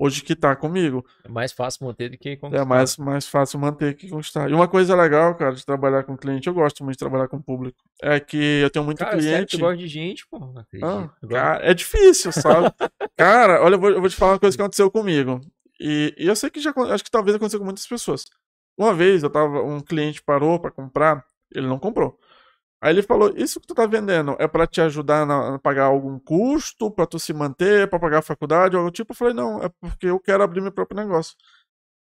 Hoje que tá comigo. É mais fácil manter do que É conquistar. mais, mais fácil manter que conquistar. E uma coisa legal, cara, de trabalhar com cliente, eu gosto muito de trabalhar com público. É que eu tenho muito Cara, cliente. tu gosta de gente, pô. Ah, cara, é difícil, sabe? cara, olha, eu vou, eu vou te falar uma coisa que aconteceu comigo. E, e eu sei que já acho que talvez aconteceu com muitas pessoas. Uma vez eu tava, um cliente parou pra comprar, ele não comprou. Aí ele falou: Isso que tu tá vendendo é pra te ajudar na, a pagar algum custo, pra tu se manter, pra pagar a faculdade, algo do tipo? Eu falei: Não, é porque eu quero abrir meu próprio negócio.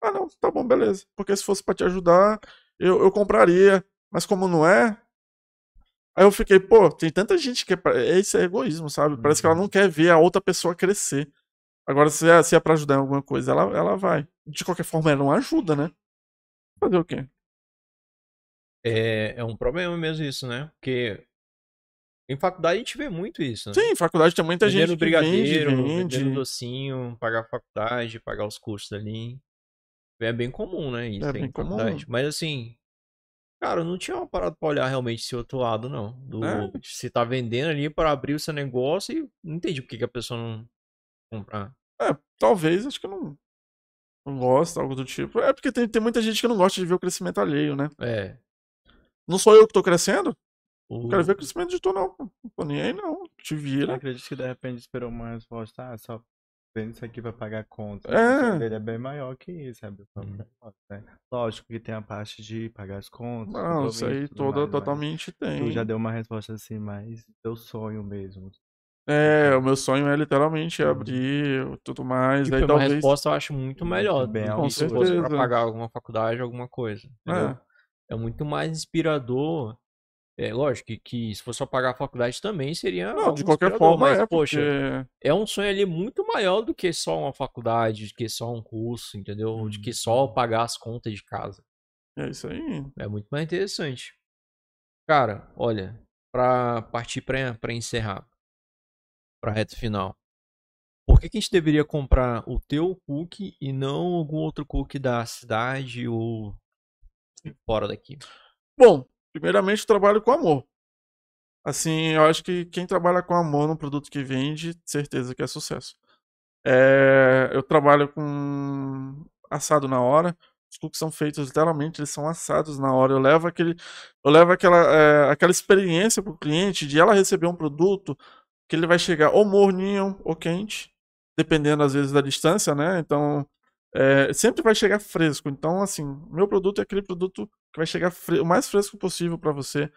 Ah, não, tá bom, beleza. Porque se fosse pra te ajudar, eu, eu compraria. Mas como não é, Aí eu fiquei, pô, tem tanta gente que é. pra- Esse é egoísmo, sabe? Parece que ela não quer ver a outra pessoa crescer. Agora, se é, se é pra ajudar em alguma coisa, ela, ela vai. De qualquer forma, ela não ajuda, né? Fazer o quê? É, é um problema mesmo isso, né? Porque Em faculdade a gente vê muito isso, né? Sim, faculdade tem muita vendendo gente brigadeiro, vende, vende. vendendo docinho, pagar a faculdade, pagar os cursos ali. É bem comum, né? Isso É bem em comum. faculdade. Mas assim, cara, eu não tinha uma parada pra olhar realmente esse outro lado, não. Do, É. Se tá vendendo ali para abrir o seu negócio e não entendi por que, que a pessoa não comprar. É, talvez, acho que não, não gosta, algo do tipo. É porque tem, tem muita gente que não gosta de ver o crescimento alheio, né? É. Não sou eu que tô crescendo? O... Não quero ver o crescimento de tu, não. pô. Não tô nem aí, não. Te Eu vira. acredito que de repente esperou uma resposta. Ah, só vendo isso aqui pra pagar a conta. É. O sonho dele é bem maior que isso, sabe? O próprio Hum. negócio, né? Lógico que tem a parte de pagar as contas. Não, isso aí toda, mais, mas totalmente tem. Tu já deu uma resposta assim, mas teu sonho mesmo. É, o meu sonho é literalmente Uhum. abrir tudo mais. Tipo, Daí uma talvez. resposta eu acho muito melhor. Bem alto. fosse pra certeza. pagar alguma faculdade, alguma coisa. entendeu? É, É muito mais inspirador. É lógico que, que se fosse só pagar a faculdade também seria. não, de qualquer forma mas, é, poxa, porque. é um sonho ali muito maior do que só uma faculdade, do que só um curso, entendeu? De que só pagar as contas de casa. É isso aí. É muito mais interessante. Cara, olha, pra partir pra, pra encerrar, pra reta final. Por que, que a gente deveria comprar o teu cookie e não algum outro cookie da cidade ou fora daqui? Bom, primeiramente trabalho com amor. Assim, eu acho que quem trabalha com amor no produto que vende, certeza que é sucesso. É, eu trabalho com assado na hora. Os cookies são feitos literalmente, eles são assados na hora. Eu levo aquele, eu levo aquela, é, aquela experiência para o cliente de ela receber um produto que ele vai chegar ou morninho ou quente, dependendo às vezes da distância, né? Então, é, sempre vai chegar fresco. Então, assim, meu produto é aquele produto que vai chegar o mais fresco possível para você.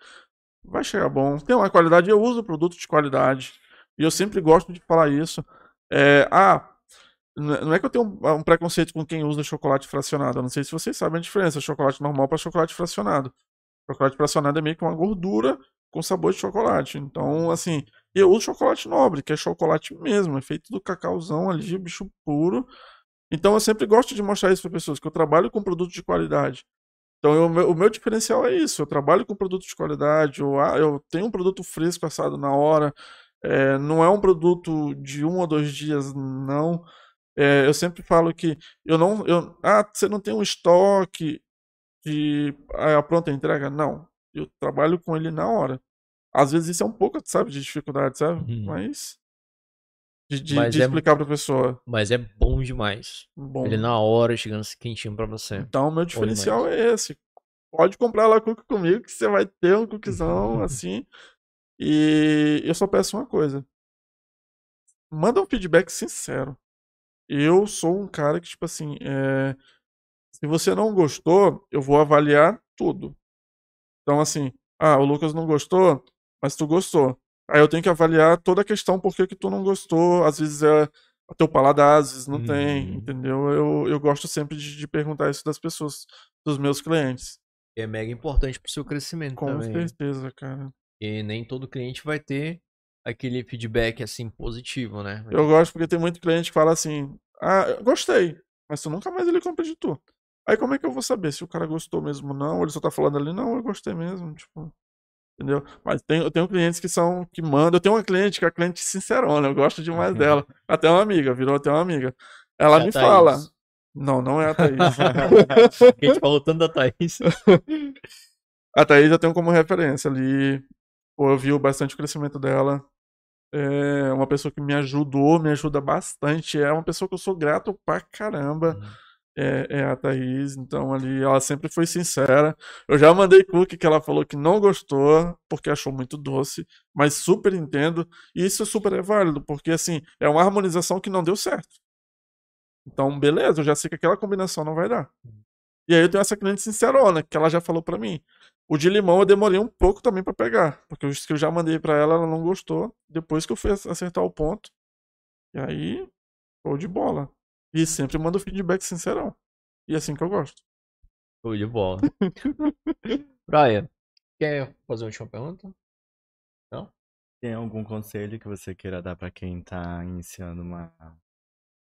Vai chegar bom. Tem uma qualidade, eu uso produto de qualidade. E eu sempre gosto de falar isso. É, ah, não é que eu tenho um, um preconceito com quem usa chocolate fracionado. Eu não sei se vocês sabem a diferença, chocolate normal para chocolate fracionado. Chocolate fracionado é meio que uma gordura com sabor de chocolate. Então, assim, eu uso chocolate nobre, que é chocolate mesmo, é feito do cacauzão ali, bicho puro. Então eu sempre gosto de mostrar isso para pessoas, que eu trabalho com produto de qualidade. Então eu- o meu, o meu diferencial é isso, eu trabalho com produto de qualidade, eu, ah, eu tenho um produto fresco assado na hora, é, não é um produto de um ou dois dias, não. É, eu sempre falo que eu não. Eu, ah, você não tem um estoque de ah, a pronta entrega? Não. Eu trabalho com ele na hora. Às vezes isso é um pouco, sabe, de dificuldade, sabe? Uhum. Mas. De, de, de é- explicar pra pessoa. Mas é bom demais. Bom. Ele na hora, chegando quentinho pra você. Então, meu diferencial é esse. Pode comprar lá cookie comigo que você vai ter um cookiezão assim. E eu só peço uma coisa. Manda um feedback sincero. Eu sou um cara que, tipo assim, é... se você não gostou, eu vou avaliar tudo. Então, assim, ah, o Lucas não gostou, mas tu gostou. Aí eu tenho que avaliar toda a questão por que que tu não gostou. Às vezes é teu paladar, às vezes não tem, Uhum. entendeu? Eu, eu gosto sempre de, de perguntar isso das pessoas, dos meus clientes. É mega importante pro seu crescimento Com também. certeza, cara. E nem todo cliente vai ter aquele feedback assim positivo, né? Eu gosto porque tem muito cliente que fala assim: Ah, gostei, mas tu nunca mais ele compra de tu. Aí como é que eu vou saber se o cara gostou mesmo ou não? Ou ele só tá falando ali, não, eu gostei mesmo, tipo. Entendeu? Mas tem, eu tenho clientes que são, que mandam. Eu tenho uma cliente que é a cliente sincerona, eu gosto demais dela. Até uma amiga, virou até uma amiga. Ela É me fala. Não, não é a Thaís. A gente falou tanto da Thaís. A Thaís eu tenho como referência ali. Pô, eu vi bastante o crescimento dela. É uma pessoa que me ajudou, me ajuda bastante. É uma pessoa que eu sou grato pra caramba. É, é a Thaís. Então ali ela sempre foi sincera. Eu já mandei cookie que ela falou que não gostou, porque achou muito doce. Mas super entendo. E isso super é válido, porque assim, é uma harmonização que não deu certo. Então, beleza, eu já sei que aquela combinação não vai dar. E aí eu tenho essa cliente sincerona, que ela já falou pra mim. O de limão eu demorei um pouco também pra pegar, porque os que eu já mandei pra ela, ela não gostou. Depois que eu fui acertar o ponto. E aí, show de bola. E sempre mando feedback sincerão. E é assim que eu gosto. Show de bola. Brian, quer fazer uma última pergunta? Tem algum conselho que você queira dar pra quem tá iniciando uma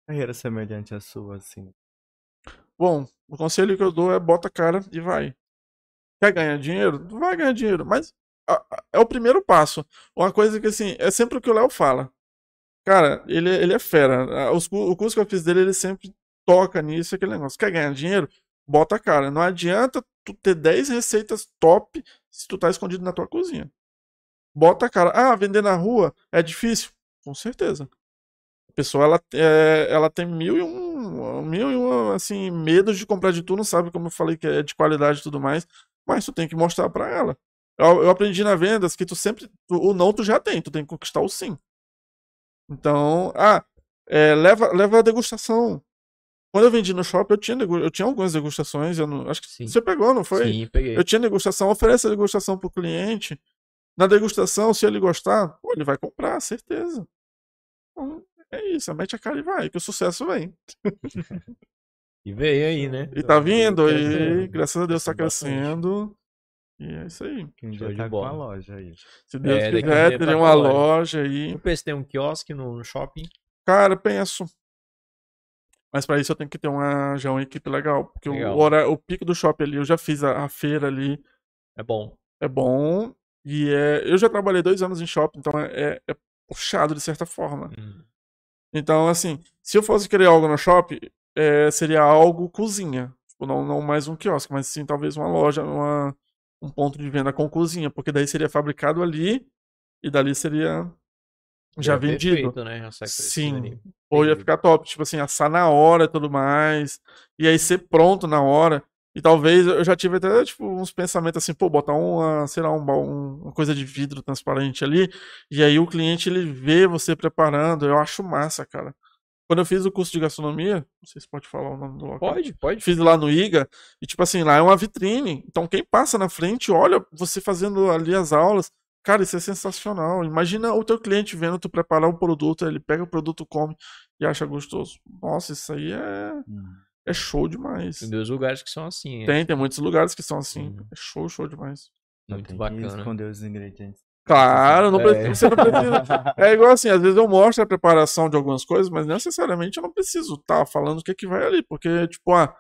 carreira semelhante à sua, assim? Bom, o conselho que eu dou é bota a cara e vai. Quer ganhar dinheiro? Vai ganhar dinheiro, mas a- a- é o primeiro passo. Uma coisa que, assim, é sempre o que o Léo fala. Cara, ele, ele é fera. Ah, Os, o curso que eu fiz dele, ele sempre toca nisso, aquele negócio. Quer ganhar dinheiro? Bota a cara. Não adianta tu ter 10 receitas top se tu tá escondido na tua cozinha. Bota a cara. Ah, vender na rua é difícil? Com certeza. A pessoa, ela, é, ela tem mil e um, mil e um, assim, medos de comprar de tu, não sabe como eu falei que é de qualidade e tudo mais, mas tu tem que mostrar pra ela. Eu, eu aprendi na vendas que tu sempre, tu- o não tu já tem, tu tem que conquistar o sim. Então, ah, é, leva, leva a degustação. Quando eu vendi no shopping, eu tinha, eu tinha algumas degustações, eu não, acho que Sim. você pegou, não foi? Sim, peguei. Eu tinha degustação, oferece a degustação pro cliente. Na degustação, se ele gostar, pô, ele vai comprar, certeza. Então, é isso, mete a cara e vai, que o sucesso vem. E veio aí, né? E tá vindo, e graças a Deus tá crescendo. E é isso aí. Que um Show dia de tá com uma loja aí. Se Deus É, a quiser, tempo teria tá uma loja. aí. Eu pensei um quiosque no, no shopping. Cara, penso. Mas pra isso eu tenho que ter uma, já uma equipe legal. Porque Legal. O, hora, o pico do shopping ali, eu já fiz a, a feira ali. É bom. É bom. E é, eu já trabalhei dois anos em shopping, então é, é- é puxado de certa forma. Hum. Então, assim, se eu fosse querer algo no shopping, é, seria algo cozinha. Tipo, não, não mais um quiosque, mas sim talvez uma loja, uma, um ponto de venda com cozinha, porque daí seria fabricado ali e dali seria já vendido. né? Sim. Ou ia ficar top, tipo assim, assar na hora e tudo mais. E aí ser pronto na hora. E talvez eu já tive até, tipo, uns pensamentos assim, pô, botar uma, sei lá, um, um- uma coisa de vidro transparente ali. E aí o cliente, ele vê você preparando. Eu acho massa, cara. Quando eu fiz o curso de gastronomia, não sei se pode falar o nome do local. Pode, pode. Fiz lá no IGA, e tipo assim, lá é uma vitrine. Então quem passa na frente, olha você fazendo ali as aulas. Cara, isso é sensacional. Imagina o teu cliente vendo tu preparar um produto, ele pega o produto, come e acha gostoso. Nossa, isso aí é, Hum. é show demais. Tem dois lugares que são assim. é Tem, tem muitos lugares que são assim. Uhum. É show, show demais. Muito tem que bacana. esconder os ingredientes. Claro, não É. você não precisa. É igual assim, às vezes eu mostro a preparação de algumas coisas, mas necessariamente eu não preciso estar falando o que, que vai ali, porque, tipo, ah,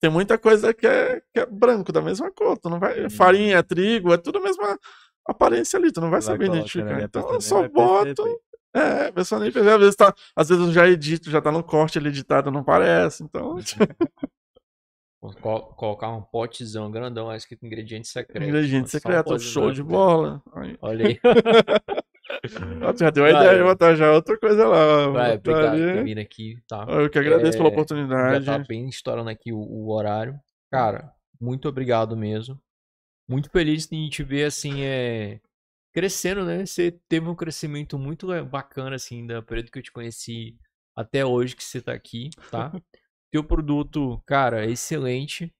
tem muita coisa que é, que é branco, da mesma cor. Tu não vai. Farinha, trigo, é tudo a mesma aparência ali, tu não vai, saber identificar. a Então eu só boto. perceber. É, a pessoa nem percebe. Às vezes, tá, às vezes eu já edito, já tá no corte ali editado, não parece. Então, colocar um potezão grandão lá escrito ingrediente secreto. ingrediente um secreto, potezinho show de bola. Aí, Olha aí. já deu a Vai. ideia de botar já outra coisa lá. Vai, obrigado ali. por vindo aqui, tá? Eu que agradeço pela É, oportunidade. Já tá bem estourando aqui o, o horário. Cara, muito obrigado mesmo. Muito feliz em te ver assim, é. Crescendo, né? Você teve um crescimento muito le- bacana, assim, da período que eu te conheci até hoje que você tá aqui, tá? Teu produto, cara, é excelente.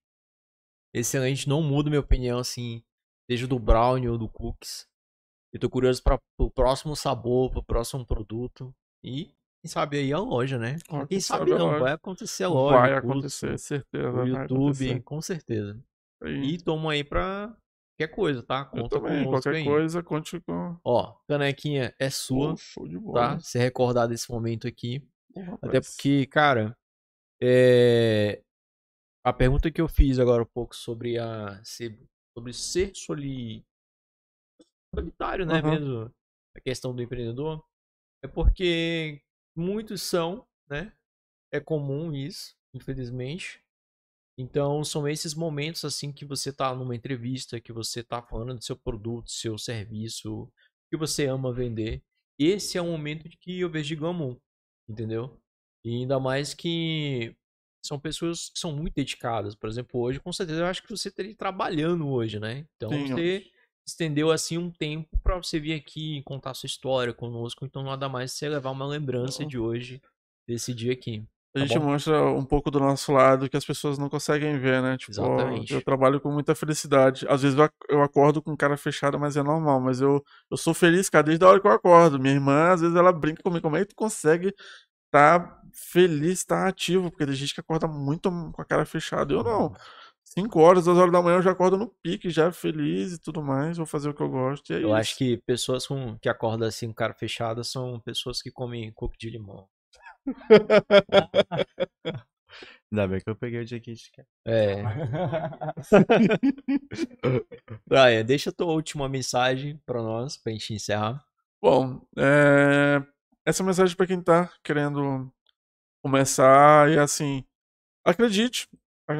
Excelente, não muda minha opinião, assim, seja do brownie ou do cookies. Eu tô curioso para o próximo sabor, pro próximo produto. E, quem sabe aí a loja, né? Ó, Quem sabe a não, loja. vai acontecer a loja. Vai curso, acontecer, certeza. O vai YouTube, acontecer. com certeza. Aí, E toma aí pra qualquer coisa, tá? eu Conta também, conosco qualquer aí. coisa, conte com. Ó, canequinha é sua, show de tá? bola. Se recordar desse momento aqui. Até porque, cara, é... a pergunta que eu fiz agora um pouco sobre a ser, sobre ser soli... solitário, né, Aham. mesmo, a questão do empreendedor, é porque muitos são, né? É comum isso, infelizmente. Então, são esses momentos assim que você tá numa entrevista, que você tá falando do seu produto, seu serviço, que você ama vender. Esse é o momento de que eu vejo de entendeu? E ainda mais que são pessoas que são muito dedicadas. Por exemplo, hoje, com certeza, eu acho que você estaria trabalhando hoje, né? Então, Sim, você estendeu assim um tempo pra você vir aqui e contar sua história conosco. Então, nada mais você levar uma lembrança de hoje, desse dia aqui. A Tá gente bom? mostra um pouco do nosso lado que as pessoas não conseguem ver, né? Tipo, Exatamente. eu trabalho com muita felicidade. Às vezes eu ac- eu acordo com cara fechada, mas é normal. Mas eu, eu sou feliz, cara, desde a hora que eu acordo. Minha irmã, às vezes, ela brinca comigo. Como é que tu consegue estar feliz, estar ativo? Porque tem gente que acorda muito com a cara fechada. Eu não. 5 horas, 2 horas da manhã eu já acordo no pique, já feliz e tudo mais. Vou fazer o que eu gosto. É Eu isso. acho que pessoas com, que acordam assim com cara fechada são pessoas que comem coco de limão. Ainda bem que eu peguei o Kat. É. Brian, deixa a tua última mensagem pra nós, pra gente encerrar. Bom, é, essa mensagem para quem tá querendo começar é assim, acredite.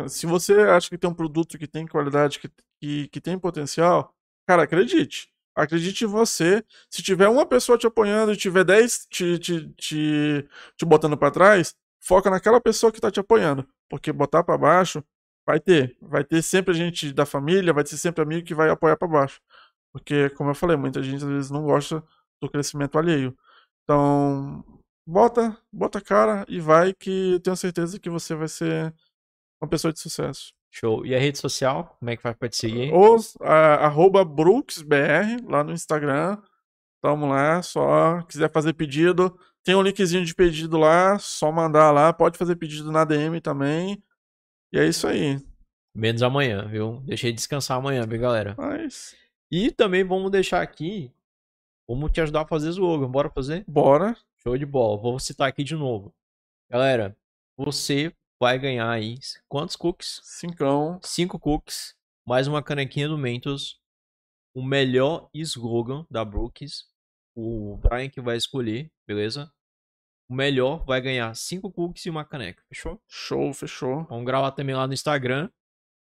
Se você acha que tem um produto que tem qualidade, que, que, que tem potencial, cara, acredite. Acredite em você. Se tiver uma pessoa te apoiando e tiver 10 te, te, te, te botando para trás, foca naquela pessoa que tá te apoiando. Porque botar para baixo vai ter. Vai ter sempre gente da família, vai ter sempre amigo que vai apoiar para baixo. Porque, como eu falei, muita gente às vezes não gosta do crescimento alheio. Então, bota, bota a cara e vai que tenho certeza que você vai ser uma pessoa de sucesso. Show. E a rede social? Como é que faz pra te seguir? Ou a- arroba BrooksBR lá no Instagram. Tamo lá, só quiser fazer pedido. Tem um linkzinho de pedido lá, só mandar lá. Pode fazer pedido na DM também. E é isso aí. Menos amanhã, viu? Deixei descansar amanhã, viu, galera? Mas, E também vamos deixar aqui. Vamos te ajudar a fazer slogan. Bora fazer? bora. Show de bola. Vou citar aqui de novo. Galera, você vai ganhar aí quantos cookies? Cincão. Cinco cookies, mais uma canequinha do Mentos. O melhor slogan da Brooks. O Brian que vai escolher, beleza? O melhor vai ganhar cinco cookies e uma caneca, fechou? Show, fechou. Vamos gravar também lá no Instagram.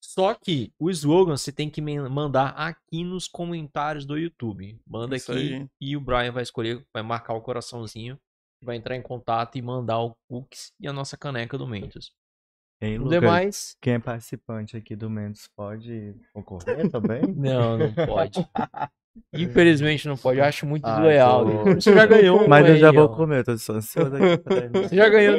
Só que o slogan você tem que mandar aqui nos comentários do YouTube. Manda Isso aqui aí. e o Brian vai escolher, vai marcar o coraçãozinho, vai entrar em contato e mandar o cookies e a nossa caneca do Mentos. No Lucas? demais, Quem é participante aqui do Mentos pode concorrer também? não, não pode. Infelizmente não pode. Eu acho muito Ai, desleal. pô. Você já ganhou um Mas eu já vou comer, eu tô ansioso aqui. Você já ganhou